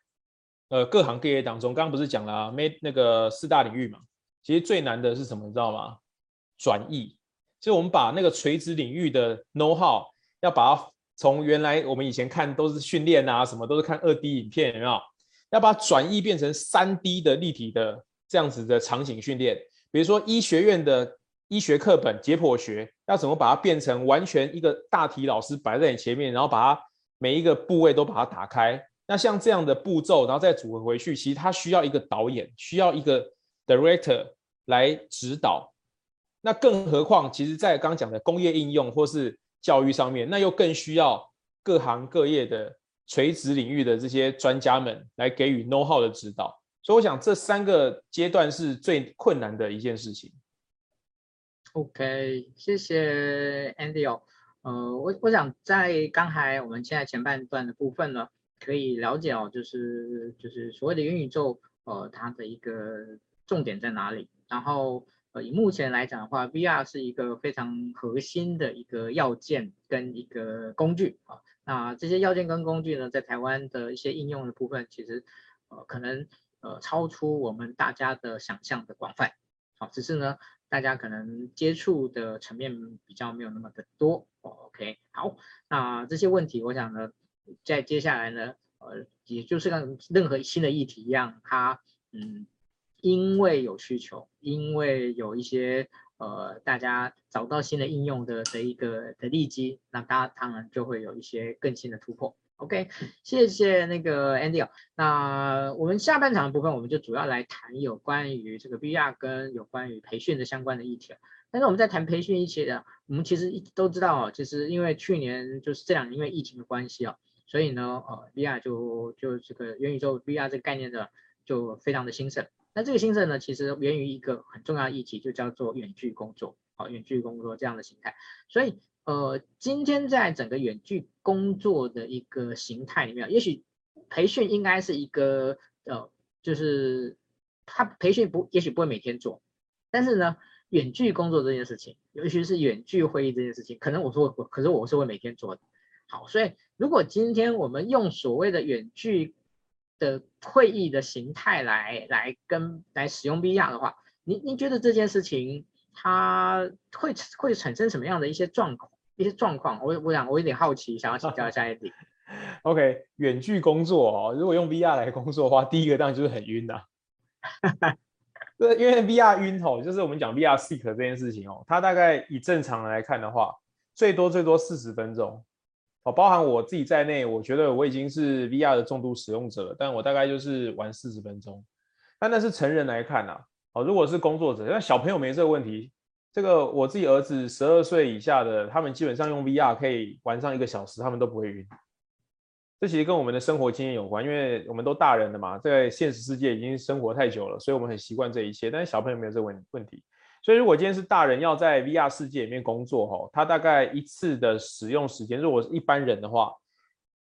呃，各行各业当中，刚刚不是讲了啊，没那个四大领域嘛？其实最难的是什么？你知道吗？转译，就我们把那个垂直领域的 know how，要把它从原来我们以前看都是训练啊，什么都是看二 D 影片，有没有？要把它转译变成三 D 的立体的这样子的场景训练。比如说医学院的医学课本解剖学，要怎么把它变成完全一个大体老师摆在你前面，然后把它每一个部位都把它打开。那像这样的步骤，然后再组合回去，其实它需要一个导演，需要一个 director 来指导。那更何况，其实，在刚刚讲的工业应用或是教育上面，那又更需要各行各业的垂直领域的这些专家们来给予 know how 的指导。所以，我想这三个阶段是最困难的一件事情。OK，谢谢 Andy 哦。呃，我我想在刚才我们现在前半段的部分呢。可以了解哦，就是就是所谓的元宇宙，呃，它的一个重点在哪里？然后，呃，以目前来讲的话，VR 是一个非常核心的一个要件跟一个工具啊。那这些要件跟工具呢，在台湾的一些应用的部分，其实呃可能呃超出我们大家的想象的广泛。好，只是呢，大家可能接触的层面比较没有那么的多。OK，好，那这些问题，我想呢。在接下来呢，呃，也就是跟任何新的议题一样，它嗯，因为有需求，因为有一些呃，大家找到新的应用的的一个的利基，那大家当然就会有一些更新的突破。OK，谢谢那个 Andy。那我们下半场的部分，我们就主要来谈有关于这个 VR 跟有关于培训的相关的议题。但是我们在谈培训一些的，我们其实一都知道哦，其实因为去年就是这两年因为疫情的关系哦，所以呢，呃，VR 就就这个元宇宙 VR 这个概念的就非常的兴盛。那这个兴盛呢，其实源于一个很重要的议题，就叫做远距工作，好，远距工作这样的形态。所以，呃，今天在整个远距工作的一个形态里面，也许培训应该是一个，呃，就是他培训不，也许不会每天做，但是呢。远距工作这件事情，尤其是远距会议这件事情，可能我说我，可是我是会每天做的。好，所以如果今天我们用所谓的远距的会议的形态来来跟来使用 VR 的话，你你觉得这件事情它会会产生什么样的一些状况？一些状况？我我想我有点好奇，想要请教一下 Andy。OK，远距工作哦，如果用 VR 来工作的话，第一个当然就是很晕的。对，因为 VR 晕吼，就是我们讲 VR sick 这件事情哦，它大概以正常来看的话，最多最多四十分钟哦，包含我自己在内，我觉得我已经是 VR 的重度使用者了，但我大概就是玩四十分钟。但那是成人来看呐，哦，如果是工作者，那小朋友没这个问题。这个我自己儿子十二岁以下的，他们基本上用 VR 可以玩上一个小时，他们都不会晕。这其实跟我们的生活经验有关，因为我们都大人了嘛，在现实世界已经生活太久了，所以我们很习惯这一切。但是小朋友没有这问问题，所以如果今天是大人要在 VR 世界里面工作，哈，他大概一次的使用时间，如果是一般人的话，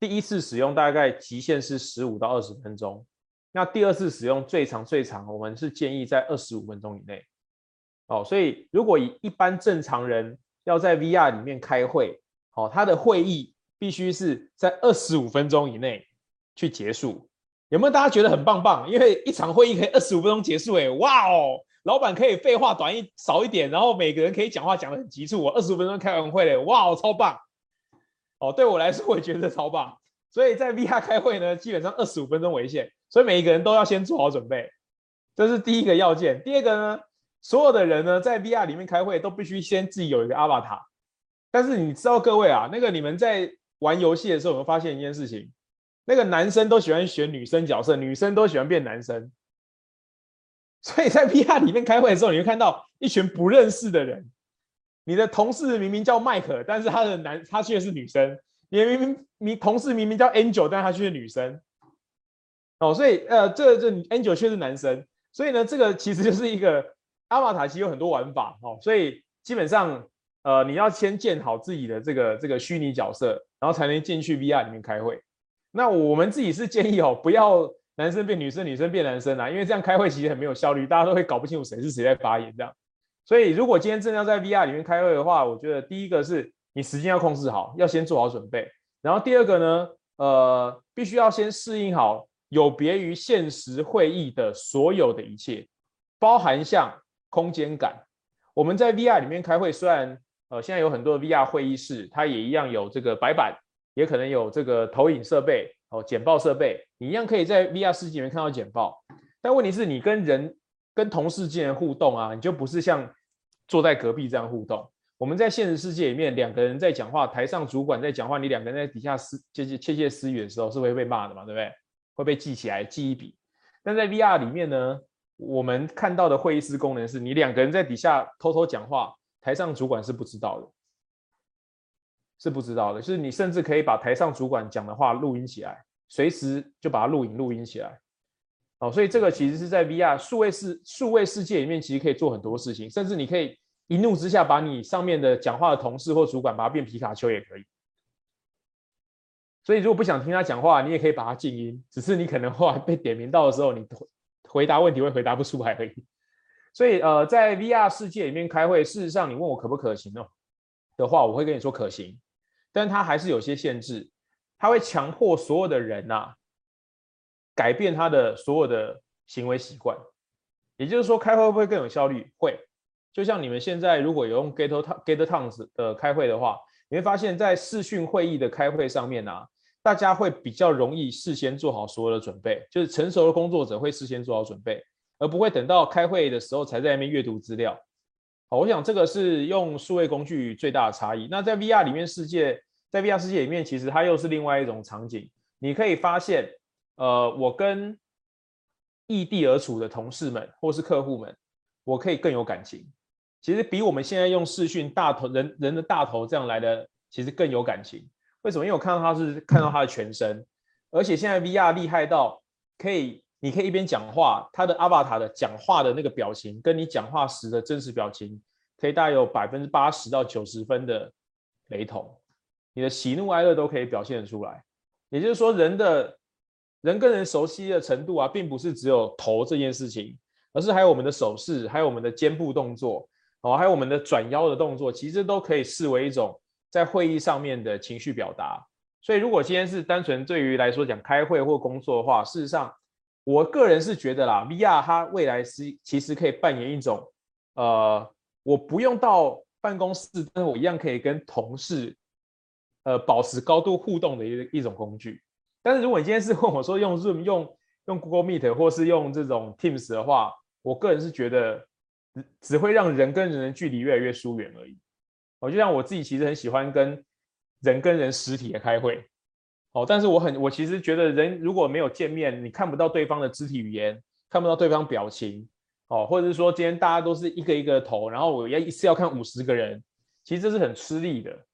第一次使用大概极限是十五到二十分钟，那第二次使用最长最长，我们是建议在二十五分钟以内。哦，所以如果以一般正常人要在 VR 里面开会，哦，他的会议。必须是在二十五分钟以内去结束，有没有大家觉得很棒棒？因为一场会议可以二十五分钟结束，哎，哇哦，老板可以废话短一少一点，然后每个人可以讲话讲得很急促，我二十五分钟开完会了，哇哦，超棒！哦，对我来说我也觉得超棒。所以在 VR 开会呢，基本上二十五分钟为限，所以每一个人都要先做好准备，这是第一个要件。第二个呢，所有的人呢在 VR 里面开会都必须先自己有一个 avatar，但是你知道各位啊，那个你们在玩游戏的时候，有没有发现一件事情，那个男生都喜欢选女生角色，女生都喜欢变男生。所以在 VR 里面开会的时候，你会看到一群不认识的人。你的同事明明叫麦克，但是他的男他却是女生；你明明你同事明明叫 Angel，但是他却是女生。哦，所以呃，这这 Angel 却是男生。所以呢，这个其实就是一个 Avatar，其实有很多玩法哦。所以基本上。呃，你要先建好自己的这个这个虚拟角色，然后才能进去 VR 里面开会。那我们自己是建议哦，不要男生变女生，女生变男生啊，因为这样开会其实很没有效率，大家都会搞不清楚谁是谁在发言这样。所以如果今天真的要在 VR 里面开会的话，我觉得第一个是你时间要控制好，要先做好准备。然后第二个呢，呃，必须要先适应好有别于现实会议的所有的一切，包含像空间感。我们在 VR 里面开会，虽然呃，现在有很多 VR 会议室，它也一样有这个白板，也可能有这个投影设备哦，简报设备，你一样可以在 VR 世界里面看到简报。但问题是你跟人、跟同事之间的互动啊，你就不是像坐在隔壁这样互动。我们在现实世界里面，两个人在讲话，台上主管在讲话，你两个人在底下私窃窃窃窃私语的时候，是会被骂的嘛？对不对？会被记起来记一笔。但在 VR 里面呢，我们看到的会议室功能是你两个人在底下偷偷讲话。台上主管是不知道的，是不知道的。就是你甚至可以把台上主管讲的话录音起来，随时就把它录影录音起来。哦，所以这个其实是在 VR 数位世数位世界里面，其实可以做很多事情，甚至你可以一怒之下把你上面的讲话的同事或主管把它变皮卡丘也可以。所以如果不想听他讲话，你也可以把它静音，只是你可能后来 被点名到的时候，你回答问题会回答不出来而已。所以，呃，在 VR 世界里面开会，事实上，你问我可不可行哦？的话，我会跟你说可行，但它还是有些限制，它会强迫所有的人呐、啊，改变他的所有的行为习惯。也就是说，开会会不会更有效率？会。就像你们现在如果有用 GetTown 的开会的话，你会发现在视讯会议的开会上面啊，大家会比较容易事先做好所有的准备，就是成熟的工作者会事先做好准备。而不会等到开会的时候才在那边阅读资料。好，我想这个是用数位工具最大的差异。那在 VR 里面世界，在 VR 世界里面，其实它又是另外一种场景。你可以发现，呃，我跟异地而处的同事们或是客户们，我可以更有感情。其实比我们现在用视讯大头人人的大头这样来的，其实更有感情。为什么？因为我看到他是看到他的全身，而且现在 VR 厉害到可以，你可以一边讲话，他的 Avatar 的讲话的那个表情，跟你讲话时的真实表情，可以大概有百分之八十到九十分的雷同，你的喜怒哀乐都可以表现得出来。也就是说，人的人跟人熟悉的程度啊，并不是只有头这件事情，而是还有我们的手势，还有我们的肩部动作，哦，还有我们的转腰的动作，其实都可以视为一种。在会议上面的情绪表达，所以如果今天是单纯对于来说讲开会或工作的话，事实上，我个人是觉得啦，VR 它未来是其实可以扮演一种，呃，我不用到办公室，但是我一样可以跟同事，呃，保持高度互动的一一种工具。但是如果你今天是问我说用 Zoom、用用 Google Meet 或是用这种 Teams 的话，我个人是觉得只只会让人跟人的距离越来越疏远而已。我就像我自己，其实很喜欢跟人跟人实体的开会，哦，但是我很，我其实觉得人如果没有见面，你看不到对方的肢体语言，看不到对方表情，哦，或者是说今天大家都是一个一个头，然后我要一次要看五十个人，其实这是很吃力的，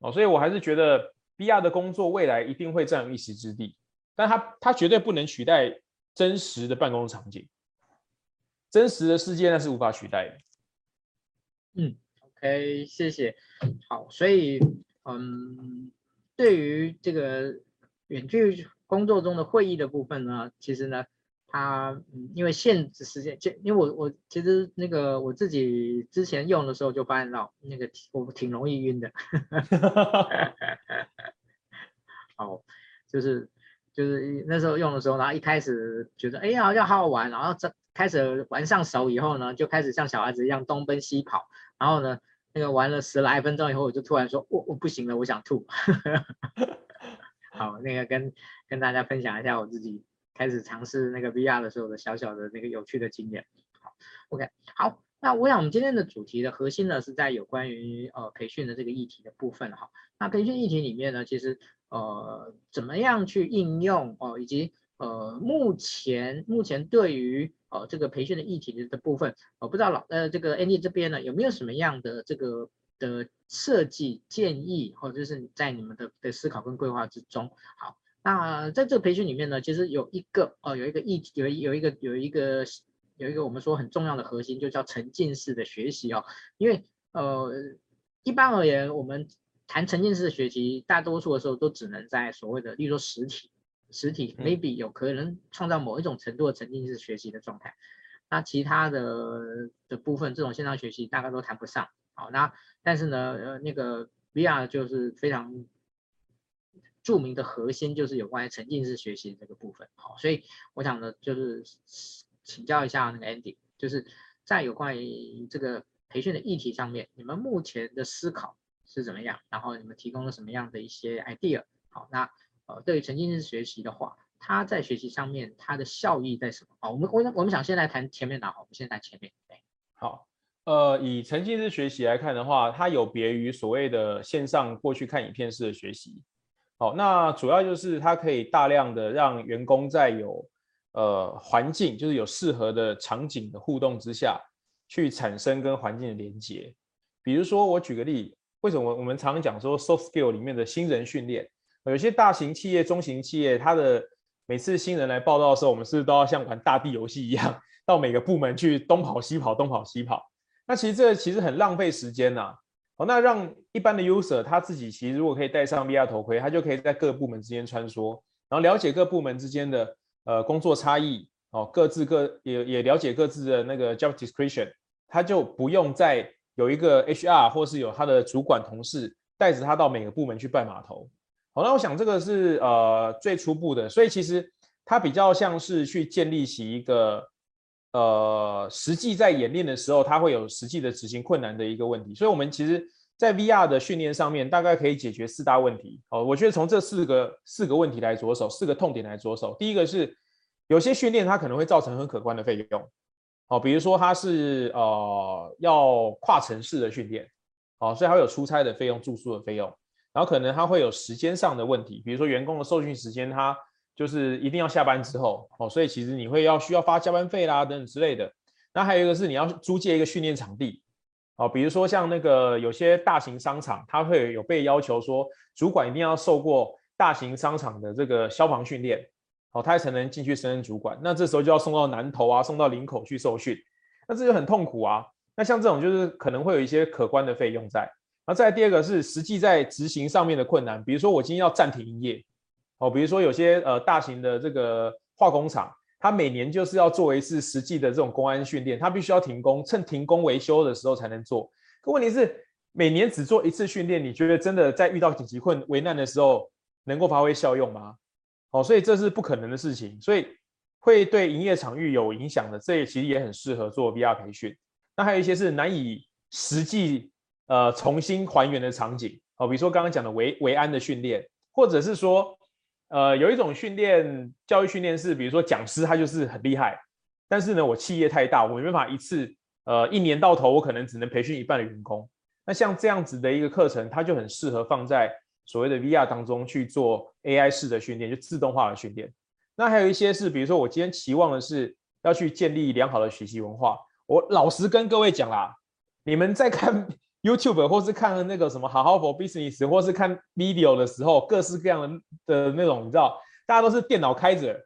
哦，所以我还是觉得 B R 的工作未来一定会占有一席之地，但它它绝对不能取代真实的办公场景，真实的世界那是无法取代的，嗯。，OK，，谢谢。好，所以，嗯，对于这个远距工作中的会议的部分呢，其实呢，它，因为限制时间，就因为我我其实那个我自己之前用的时候就发现到那个我挺容易晕的。好，就是就是那时候用的时候，然后一开始觉得哎呀好像好好玩，然后这开始玩上手以后呢，就开始像小孩子一样东奔西跑，然后呢。那个玩了十来分钟以后，我就突然说，我我不行了，我想吐。好，那个跟跟大家分享一下我自己开始尝试那个 VR 的时候的小小的那个有趣的经验。好，OK，好，那我想我们今天的主题的核心呢是在有关于呃培训的这个议题的部分哈。那培训议题里面呢，其实呃怎么样去应用哦、呃，以及呃目前目前对于哦，这个培训的议题的部分，我不知道老呃这个 Andy 这边呢有没有什么样的这个的设计建议，或者是在你们的的思考跟规划之中。好，那在这个培训里面呢，其实有一个哦有一个议题，有有一个有一个有一个我们说很重要的核心，就叫沉浸式的学习哦。因为呃一般而言，我们谈沉浸式的学习，大多数的时候都只能在所谓的，例如说实体。实体 maybe 有可能创造某一种程度的沉浸式学习的状态，那其他的的部分，这种线上学习大概都谈不上。好，那但是呢，呃，那个 VR 就是非常著名的核心，就是有关于沉浸式学习这个部分。好，所以我想呢，就是请教一下那个 Andy，就是在有关于这个培训的议题上面，你们目前的思考是怎么样？然后你们提供了什么样的一些 idea？好，那。呃，对于沉浸式学习的话，它在学习上面它的效益在什么？好，我们我我们想先来谈前面的，好，我们先谈前面。对，好，呃，以沉浸式学习来看的话，它有别于所谓的线上过去看影片式的学习。好，那主要就是它可以大量的让员工在有呃环境，就是有适合的场景的互动之下，去产生跟环境的连接。比如说，我举个例，为什么我们常常讲说 soft skill 里面的新人训练？有些大型企业、中型企业，它的每次新人来报道的时候，我们是是都要像玩大地游戏一样，到每个部门去东跑西跑、东跑西跑？那其实这其实很浪费时间呐。好，那让一般的 user 他自己其实如果可以戴上 VR 头盔，他就可以在各部门之间穿梭，然后了解各部门之间的呃工作差异，哦，各自各也也了解各自的那个 job description，他就不用再有一个 HR 或是有他的主管同事带着他到每个部门去拜码头。好，那我想这个是呃最初步的，所以其实它比较像是去建立起一个呃实际在演练的时候，它会有实际的执行困难的一个问题。所以，我们其实，在 VR 的训练上面，大概可以解决四大问题。哦，我觉得从这四个四个问题来着手，四个痛点来着手。第一个是有些训练它可能会造成很可观的费用，哦，比如说它是呃要跨城市的训练，哦，所以它会有出差的费用、住宿的费用。然后可能他会有时间上的问题，比如说员工的受训时间，他就是一定要下班之后哦，所以其实你会要需要发加班费啦等等之类的。那还有一个是你要租借一个训练场地哦，比如说像那个有些大型商场，它会有被要求说，主管一定要受过大型商场的这个消防训练，哦，他才能进去升任主管。那这时候就要送到南投啊，送到林口去受训，那这就很痛苦啊。那像这种就是可能会有一些可观的费用在。那再第二个是实际在执行上面的困难，比如说我今天要暂停营业，哦，比如说有些呃大型的这个化工厂。它每年就是要做一次实际的这种公安训练，它必须要停工，趁停工维修的时候才能做。可问题是，每年只做一次训练，你觉得真的在遇到紧急困危难的时候能够发挥效用吗？哦，所以这是不可能的事情，所以会对营业场域有影响的。这也其实也很适合做 VR 培训。那还有一些是难以实际呃重新还原的场景，哦，比如说刚刚讲的维维安的训练，或者是说。呃，有一种训练教育训练是，比如说讲师他就是很厉害，但是呢，我企业太大，我没办法一次，呃，一年到头我可能只能培训一半的员工。那像这样子的一个课程，它就很适合放在所谓的 VR 当中去做 AI 式的训练，就自动化的训练。那还有一些是，比如说我今天期望的是要去建立良好的学习文化，我老实跟各位讲啦，你们在看。YouTube 或是看那个什么好好学 business，或是看 video 的时候，各式各样的的那种，你知道，大家都是电脑开着，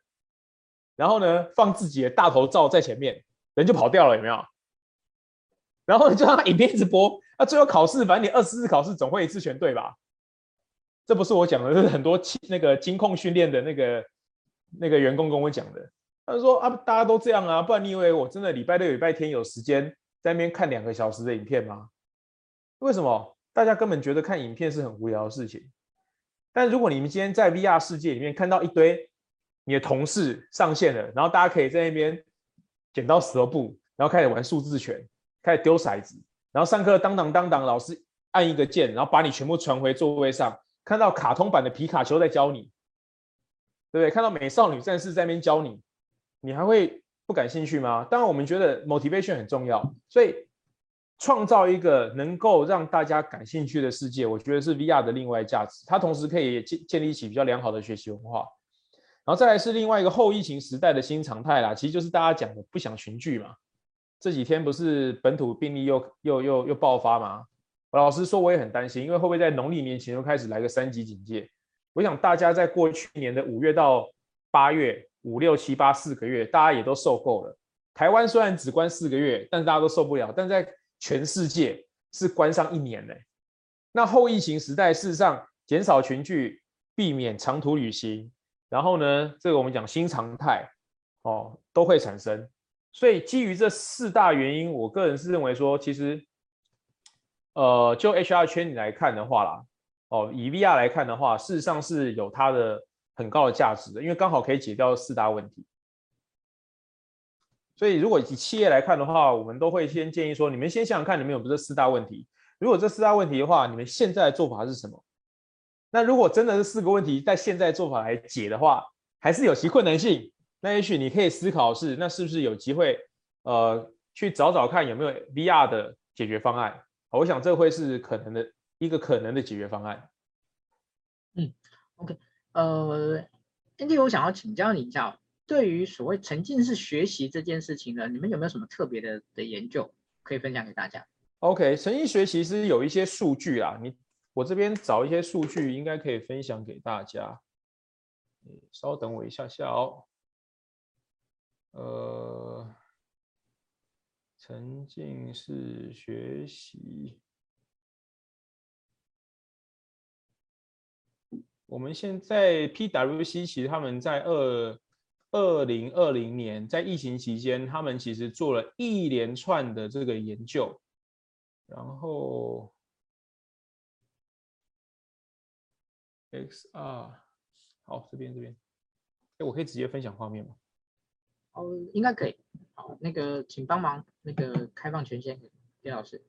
然后呢，放自己的大头照在前面，人就跑掉了，有没有？然后就让影片一直播，那最后考试，反正你二十次考试总会一次全对吧？这不是我讲的，这是很多那个金控训练的那个那个员工跟我讲的。他说啊，大家都这样啊，不然你以为我真的礼拜六、礼拜天有时间在那边看两个小时的影片吗？为什么大家根本觉得看影片是很无聊的事情？但如果你们今天在 VR 世界里面看到一堆你的同事上线了，然后大家可以在那边剪刀石头布，然后开始玩数字拳，开始丢骰子，然后上课当当当当，老师按一个键，然后把你全部传回座位上，看到卡通版的皮卡丘在教你，对不对？看到美少女战士在那边教你，你还会不感兴趣吗？当然，我们觉得 motivation 很重要，所以。创造一个能够让大家感兴趣的世界，我觉得是 VR 的另外价值。它同时可以建建立起比较良好的学习文化，然后再来是另外一个后疫情时代的新常态啦。其实就是大家讲的不想群聚嘛。这几天不是本土病例又又又又爆发吗？老实说，我也很担心，因为会不会在农历年前又开始来个三级警戒？我想大家在过去年的五月到八月，五六七八四个月，大家也都受够了。台湾虽然只关四个月，但是大家都受不了。但在全世界是关上一年嘞，那后疫情时代，事实上减少群聚，避免长途旅行，然后呢，这个我们讲新常态，哦，都会产生。所以基于这四大原因，我个人是认为说，其实，呃，就 HR 圈里来看的话啦，哦，以 VR 来看的话，事实上是有它的很高的价值的，因为刚好可以解掉四大问题。所以，如果以企业来看的话，我们都会先建议说，你们先想想看，你们有没有这四大问题？如果这四大问题的话，你们现在的做法是什么？那如果真的是四个问题，在现在做法来解的话，还是有其困难性。那也许你可以思考是，那是不是有机会，呃，去找找看有没有 VR 的解决方案？我想这会是可能的一个可能的解决方案。嗯，OK，呃，Andy，我想要请教你一下。对于所谓沉浸式学习这件事情呢，你们有没有什么特别的的研究可以分享给大家？OK，沉浸学习是有一些数据啊，你我这边找一些数据，应该可以分享给大家。稍等我一下下哦。呃，沉浸式学习，我们现在 PwC 其实他们在二。二零二零年，在疫情期间，他们其实做了一连串的这个研究，然后 XR，好，这边这边，哎，我可以直接分享画面吗？哦，应该可以。好，那个，请帮忙那个开放权限给老师。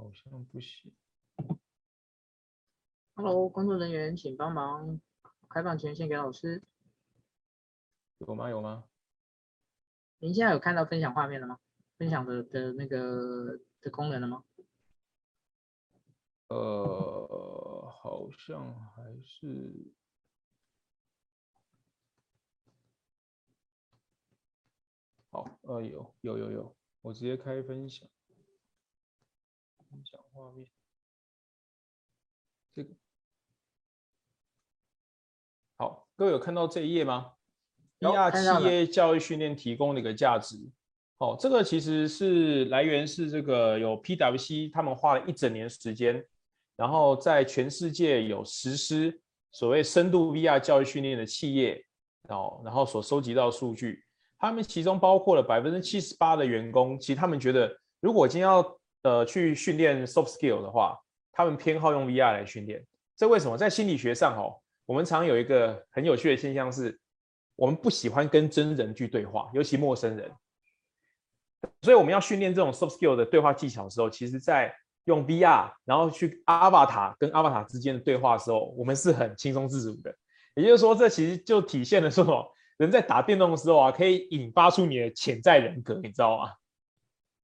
好像不行。Hello，工作人员，请帮忙开放权限给老师。有吗？有吗？您现在有看到分享画面了吗？分享的的那个的功能了吗？呃，好像还是好，呃，有有有有，我直接开分享，分享画面，这个好，各位有看到这一页吗？VR 企业教育训练提供的一个价值。哦，这个其实是来源是这个有 PWC，他们花了一整年时间。然后在全世界有实施所谓深度 VR 教育训练的企业，哦，然后所收集到数据，他们其中包括了百分之七十八的员工，其实他们觉得，如果今天要呃去训练 soft skill 的话，他们偏好用 VR 来训练。这为什么？在心理学上，哦，我们常有一个很有趣的现象是，我们不喜欢跟真人去对话，尤其陌生人。所以我们要训练这种 soft skill 的对话技巧的时候，其实在用 VR，然后去 Avatar 跟 Avatar 之间的对话的时候，我们是很轻松自如的。也就是说，这其实就体现了说，人在打电动的时候啊，可以引发出你的潜在人格，你知道吗？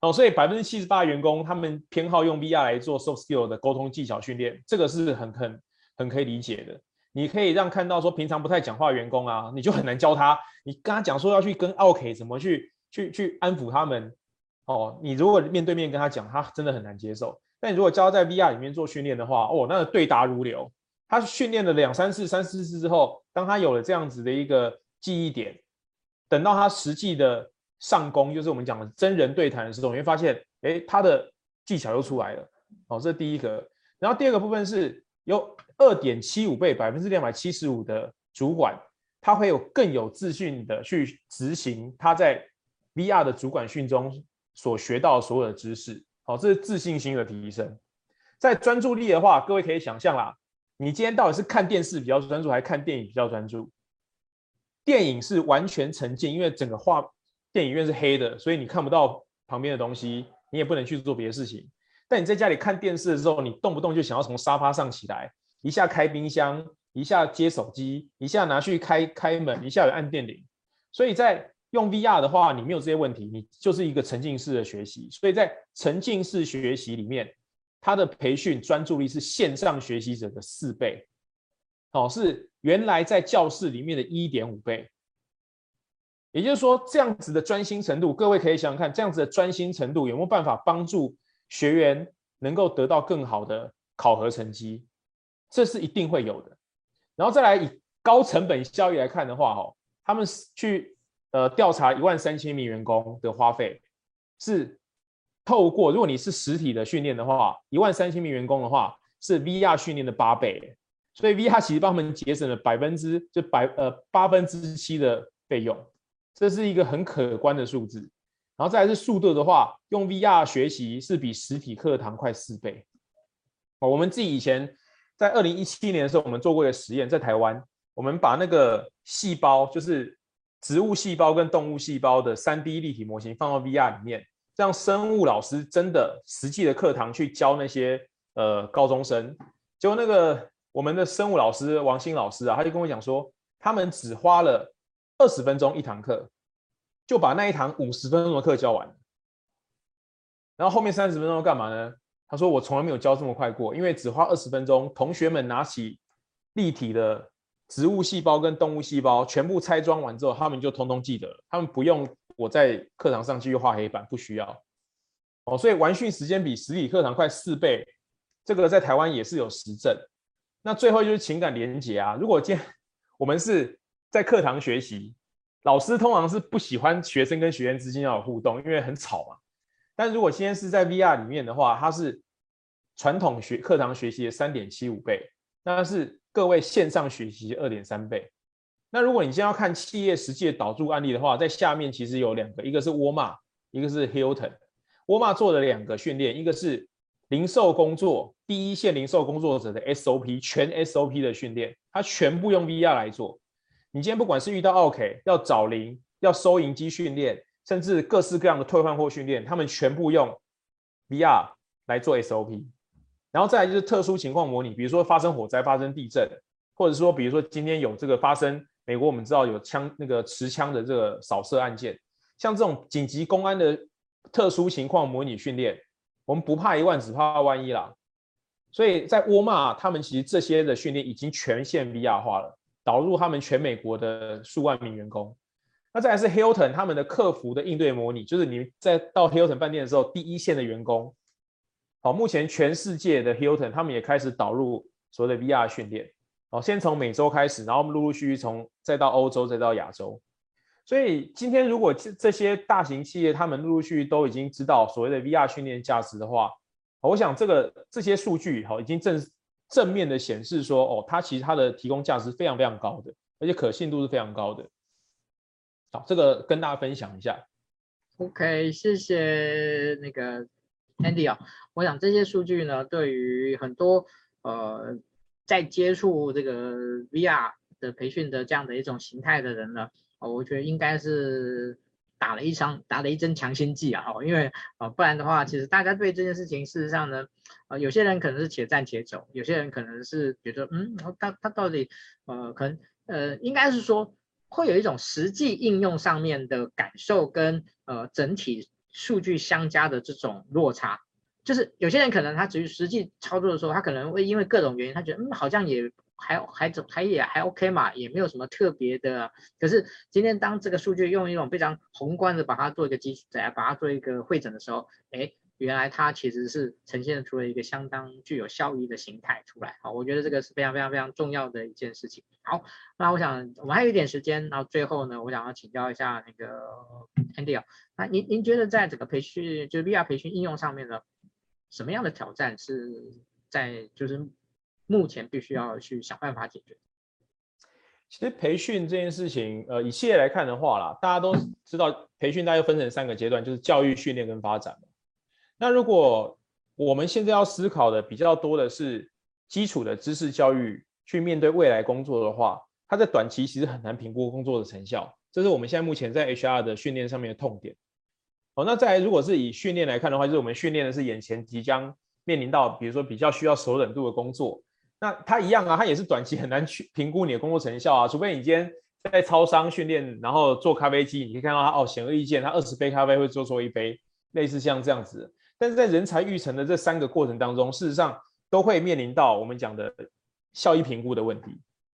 哦，所以百分之七十八员工他们偏好用 VR 来做 soft skill 的沟通技巧训练，这个是很很很可以理解的。你可以让看到说，平常不太讲话员工啊，你就很难教他。你跟他讲说要去跟奥 K 怎么去去去安抚他们，哦，你如果面对面跟他讲，他真的很难接受。但如果教他在 VR 里面做训练的话，哦，那个对答如流。他训练了两三次、三四次之后，当他有了这样子的一个记忆点，等到他实际的上攻，就是我们讲的真人对谈的时候，你会发现，哎，他的技巧又出来了。哦，这是第一个。然后第二个部分是有二点七五倍，百分之两百七十五的主管，他会有更有自信的去执行他在 VR 的主管训中所学到所有的知识。好，这是自信心的提升。在专注力的话，各位可以想象啦，你今天到底是看电视比较专注，还是看电影比较专注？电影是完全沉浸，因为整个画电影院是黑的，所以你看不到旁边的东西，你也不能去做别的事情。但你在家里看电视的时候，你动不动就想要从沙发上起来，一下开冰箱，一下接手机，一下拿去开开门，一下有按电铃。所以在用 VR 的话，你没有这些问题，你就是一个沉浸式的学习。所以在沉浸式学习里面，它的培训专注力是线上学习者的四倍，哦，是原来在教室里面的一点五倍。也就是说，这样子的专心程度，各位可以想想看，这样子的专心程度有没有办法帮助学员能够得到更好的考核成绩？这是一定会有的。然后再来以高成本效益来看的话，哈，他们去。呃，调查一万三千名员工的花费是透过，如果你是实体的训练的话，一万三千名员工的话是 VR 训练的八倍，所以 VR 其实帮他们节省了百分之就百呃八分之七的费用，这是一个很可观的数字。然后再来是速度的话，用 VR 学习是比实体课堂快四倍。哦，我们自己以前在二零一七年的时候，我们做过一个实验，在台湾，我们把那个细胞就是。植物细胞跟动物细胞的 3D 立体模型放到 VR 里面，让生物老师真的实际的课堂去教那些呃高中生。结果那个我们的生物老师王鑫老师啊，他就跟我讲说，他们只花了二十分钟一堂课，就把那一堂五十分钟的课教完。然后后面三十分钟干嘛呢？他说我从来没有教这么快过，因为只花二十分钟，同学们拿起立体的。植物细胞跟动物细胞全部拆装完之后，他们就通通记得了。他们不用我在课堂上继续画黑板，不需要。哦，所以完训时间比实体课堂快四倍，这个在台湾也是有实证。那最后就是情感连结啊。如果今天 我们是在课堂学习，老师通常是不喜欢学生跟学员之间要有互动，因为很吵嘛。但如果今天是在 VR 里面的话，它是传统学课堂学习的三点七五倍，那是。各位线上学习二点三倍。那如果你今天要看企业实际的导入案例的话，在下面其实有两个，一个是沃尔玛，一个是 Hilton。沃尔玛做了两个训练，一个是零售工作第一线零售工作者的 SOP 全 SOP 的训练，它全部用 VR 来做。你今天不管是遇到 OK 要找零，要收银机训练，甚至各式各样的退换货训练，他们全部用 VR 来做 SOP。然后再来就是特殊情况模拟，比如说发生火灾、发生地震，或者说比如说今天有这个发生美国，我们知道有枪那个持枪的这个扫射案件，像这种紧急公安的特殊情况模拟训练，我们不怕一万，只怕万一啦。所以在沃尔玛，他们其实这些的训练已经全线 VR 化了，导入他们全美国的数万名员工。那再来是 Hilton 他们的客服的应对模拟，就是你在到 Hilton 饭店的时候，第一线的员工。好，目前全世界的 Hilton 他们也开始导入所谓的 VR 训练。好，先从美洲开始，然后陆陆续续从再到欧洲，再到亚洲。所以今天如果这这些大型企业他们陆陆续续都已经知道所谓的 VR 训练价值的话，我想这个这些数据好已经正正面的显示说，哦，它其实它的提供价值非常非常高的，而且可信度是非常高的。好，这个跟大家分享一下。OK，谢谢那个 Andy 啊，我想这些数据呢，对于很多呃在接触这个 VR 的培训的这样的一种形态的人呢，我觉得应该是打了一枪，打了一针强心剂啊，哈，因为啊，不然的话，其实大家对这件事情，事实上呢，呃，有些人可能是且战且走，有些人可能是觉得，嗯，他他到底，呃，可能，呃，应该是说。会有一种实际应用上面的感受跟呃整体数据相加的这种落差，就是有些人可能他只是实际操作的时候，他可能会因为各种原因，他觉得嗯好像也还还还还也还 OK 嘛，也没有什么特别的。可是今天当这个数据用一种非常宏观的把它做一个基础，再把它做一个会诊的时候，哎。原来它其实是呈现出了一个相当具有效益的形态出来，好，我觉得这个是非常非常非常重要的一件事情。好，那我想我们还有一点时间，然后最后呢，我想要请教一下那个 Andy 啊，那您您觉得在整个培训，就是 VR 培训应用上面呢，什么样的挑战是在就是目前必须要去想办法解决？其实培训这件事情，呃，以企业来看的话啦，大家都知道培训大概分成三个阶段，就是教育、训练跟发展。那如果我们现在要思考的比较多的是基础的知识教育，去面对未来工作的话，它在短期其实很难评估工作的成效，这是我们现在目前在 HR 的训练上面的痛点。好，那再来，如果是以训练来看的话，就是我们训练的是眼前即将面临到，比如说比较需要熟稔度的工作，那它一样啊，它也是短期很难去评估你的工作成效啊，除非你今天在超商训练，然后做咖啡机，你可以看到它哦，显而易见，它二十杯咖啡会做错一杯，类似像这样子。但是在人才育成的这三个过程当中，事实上都会面临到我们讲的效益评估的问题。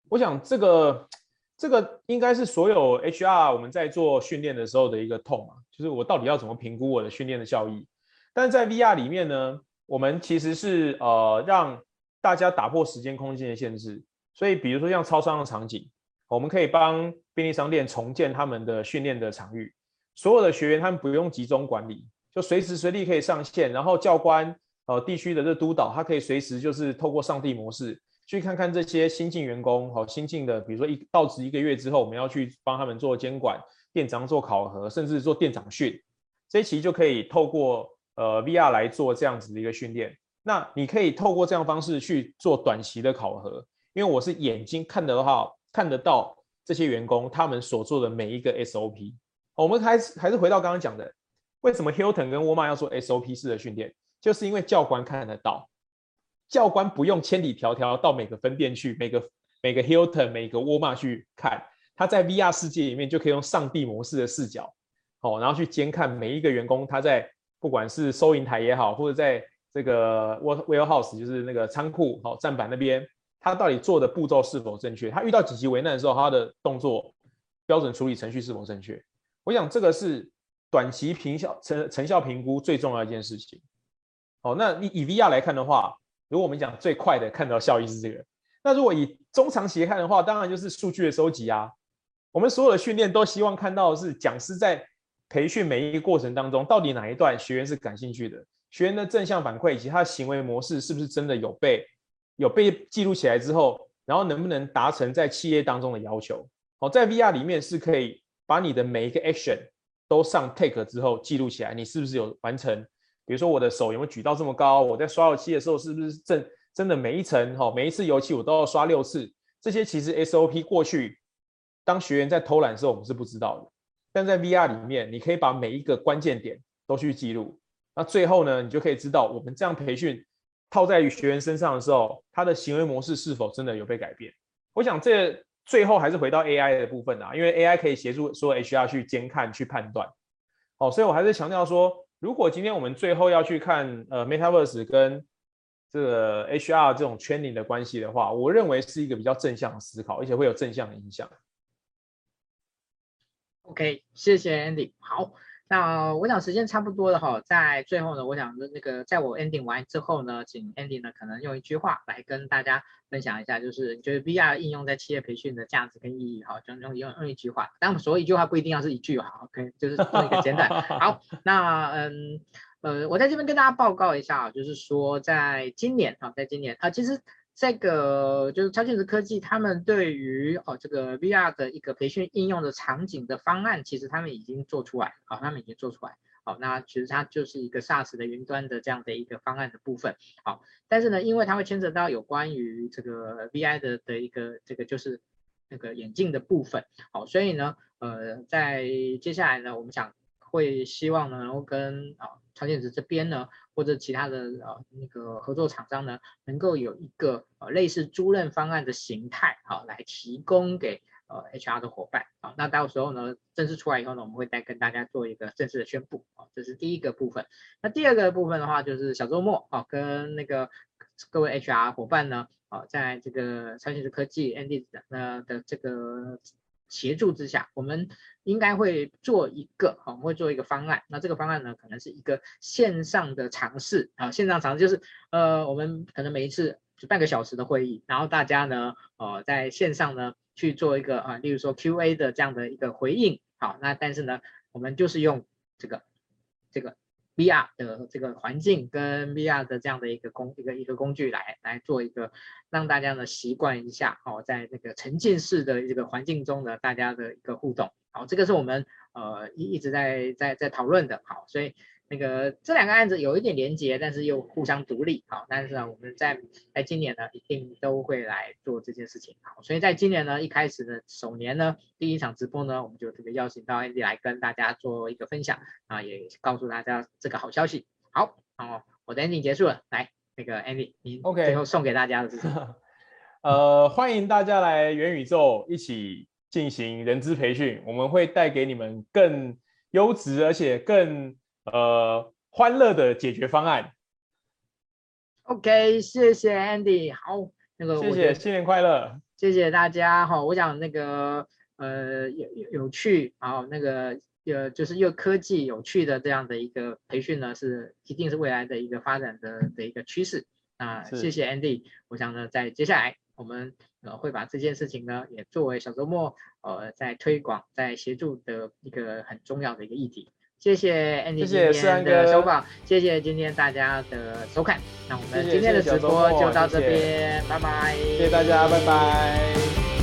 我想这个这个应该是所有 HR 我们在做训练的时候的一个痛啊，就是我到底要怎么评估我的训练的效益？但是在 VR 里面呢，我们其实是呃让大家打破时间空间的限制，所以比如说像超商的场景，我们可以帮便利商店重建他们的训练的场域，所有的学员他们不用集中管理。就随时随地可以上线，然后教官呃地区的这督导，他可以随时就是透过上帝模式去看看这些新进员工，好新进的，比如说一到职一个月之后，我们要去帮他们做监管，店长做考核，甚至做店长训，这一期就可以透过呃 VR 来做这样子的一个训练。那你可以透过这样方式去做短期的考核，因为我是眼睛看得到看得到这些员工他们所做的每一个 SOP。我们还是还是回到刚刚讲的。为什么 Hilton 跟沃尔玛要做 SOP 式的训练？就是因为教官看得到，教官不用千里迢迢到每个分店去，每个每个 Hilton、每个沃尔玛去看，他在 VR 世界里面就可以用上帝模式的视角，哦，然后去监看每一个员工他在不管是收银台也好，或者在这个 warehouse 就是那个仓库好站板那边，他到底做的步骤是否正确？他遇到紧急危难的时候，他的动作标准处理程序是否正确？我想这个是。短期评效成成效评估最重要一件事情。好，那你以 VR 来看的话，如果我们讲最快的看到效益是这个，那如果以中长期看的话，当然就是数据的收集啊。我们所有的训练都希望看到是讲师在培训每一个过程当中，到底哪一段学员是感兴趣的，学员的正向反馈以及他的行为模式是不是真的有被有被记录起来之后，然后能不能达成在企业当中的要求。好，在 VR 里面是可以把你的每一个 action。都上 take 之后记录起来，你是不是有完成？比如说我的手有没有举到这么高？我在刷油漆的时候是不是真真的每一层哈每一次油漆我都要刷六次？这些其实 SOP 过去当学员在偷懒的时候我们是不知道的，但在 VR 里面你可以把每一个关键点都去记录。那最后呢，你就可以知道我们这样培训套在于学员身上的时候，他的行为模式是否真的有被改变？我想这。最后还是回到 AI 的部分啊，因为 AI 可以协助所有 HR 去监看、去判断。哦，所以我还是强调说，如果今天我们最后要去看呃 Metaverse 跟这个 HR 这种 training 的关系的话，我认为是一个比较正向的思考，而且会有正向的影响。OK，谢谢 Andy。好。那我想时间差不多了哈，在最后呢，我想那个在我 ending 完之后呢，请 Andy 呢可能用一句话来跟大家分享一下，就是觉得 VR 应用在企业培训的价值跟意义哈，就用用用一句话，当然所有一句话不一定要是一句哈，OK，就是用一个简短。好，那嗯呃，我在这边跟大家报告一下啊，就是说在今年啊，在今年啊，其实。这个就是超现实科技，他们对于哦这个 VR 的一个培训应用的场景的方案，其实他们已经做出来，好，他们已经做出来，好，那其实它就是一个 SaaS 的云端的这样的一个方案的部分，好，但是呢，因为它会牵扯到有关于这个 VR 的的一个这个就是那个眼镜的部分，好，所以呢，呃，在接下来呢，我们想会希望呢，能够跟啊。超现实这边呢，或者其他的呃那个合作厂商呢，能够有一个呃类似租赁方案的形态，好，来提供给呃 HR 的伙伴，好，那到时候呢，正式出来以后呢，我们会再跟大家做一个正式的宣布，啊，这是第一个部分。那第二个部分的话，就是小周末，啊，跟那个各位 HR 伙伴呢，好，在这个超现实科技 Andy 的呃的这个。协助之下，我们应该会做一个，我们会做一个方案。那这个方案呢，可能是一个线上的尝试啊，线上尝试就是，呃，我们可能每一次就半个小时的会议，然后大家呢，呃，在线上呢去做一个啊，例如说 QA 的这样的一个回应，好，那但是呢，我们就是用这个这个。VR 的这个环境跟 VR 的这样的一个工一个一个工具来来做一个让大家呢习惯一下哦，在这个沉浸式的这个环境中呢，大家的一个互动，好，这个是我们呃一一直在在在讨论的，好，所以。那个这两个案子有一点连结，但是又互相独立，好，但是呢，我们在在今年呢，一定都会来做这件事情，好，所以在今年呢，一开始呢，首年呢，第一场直播呢，我们就特别邀请到 Andy 来跟大家做一个分享，啊，也告诉大家这个好消息，好，哦，我的 ending 结束了，来，那个 Andy，你 OK，最后送给大家的是什么？Okay. 呃，欢迎大家来元宇宙一起进行人资培训，我们会带给你们更优质而且更。呃，欢乐的解决方案。OK，谢谢 Andy。好，那个谢谢，新年快乐。谢谢大家。好，我想那个呃有有趣，然后，那个呃就是又科技有趣的这样的一个培训呢，是一定是未来的一个发展的的一个趋势。啊、呃，谢谢 Andy。我想呢，在接下来我们呃会把这件事情呢也作为小周末呃在推广、在协助的一个很重要的一个议题。谢谢 Andy 今天的收访，谢谢今天大家的收看，那我们今天的直播就到这边，拜拜，谢谢大家，拜拜。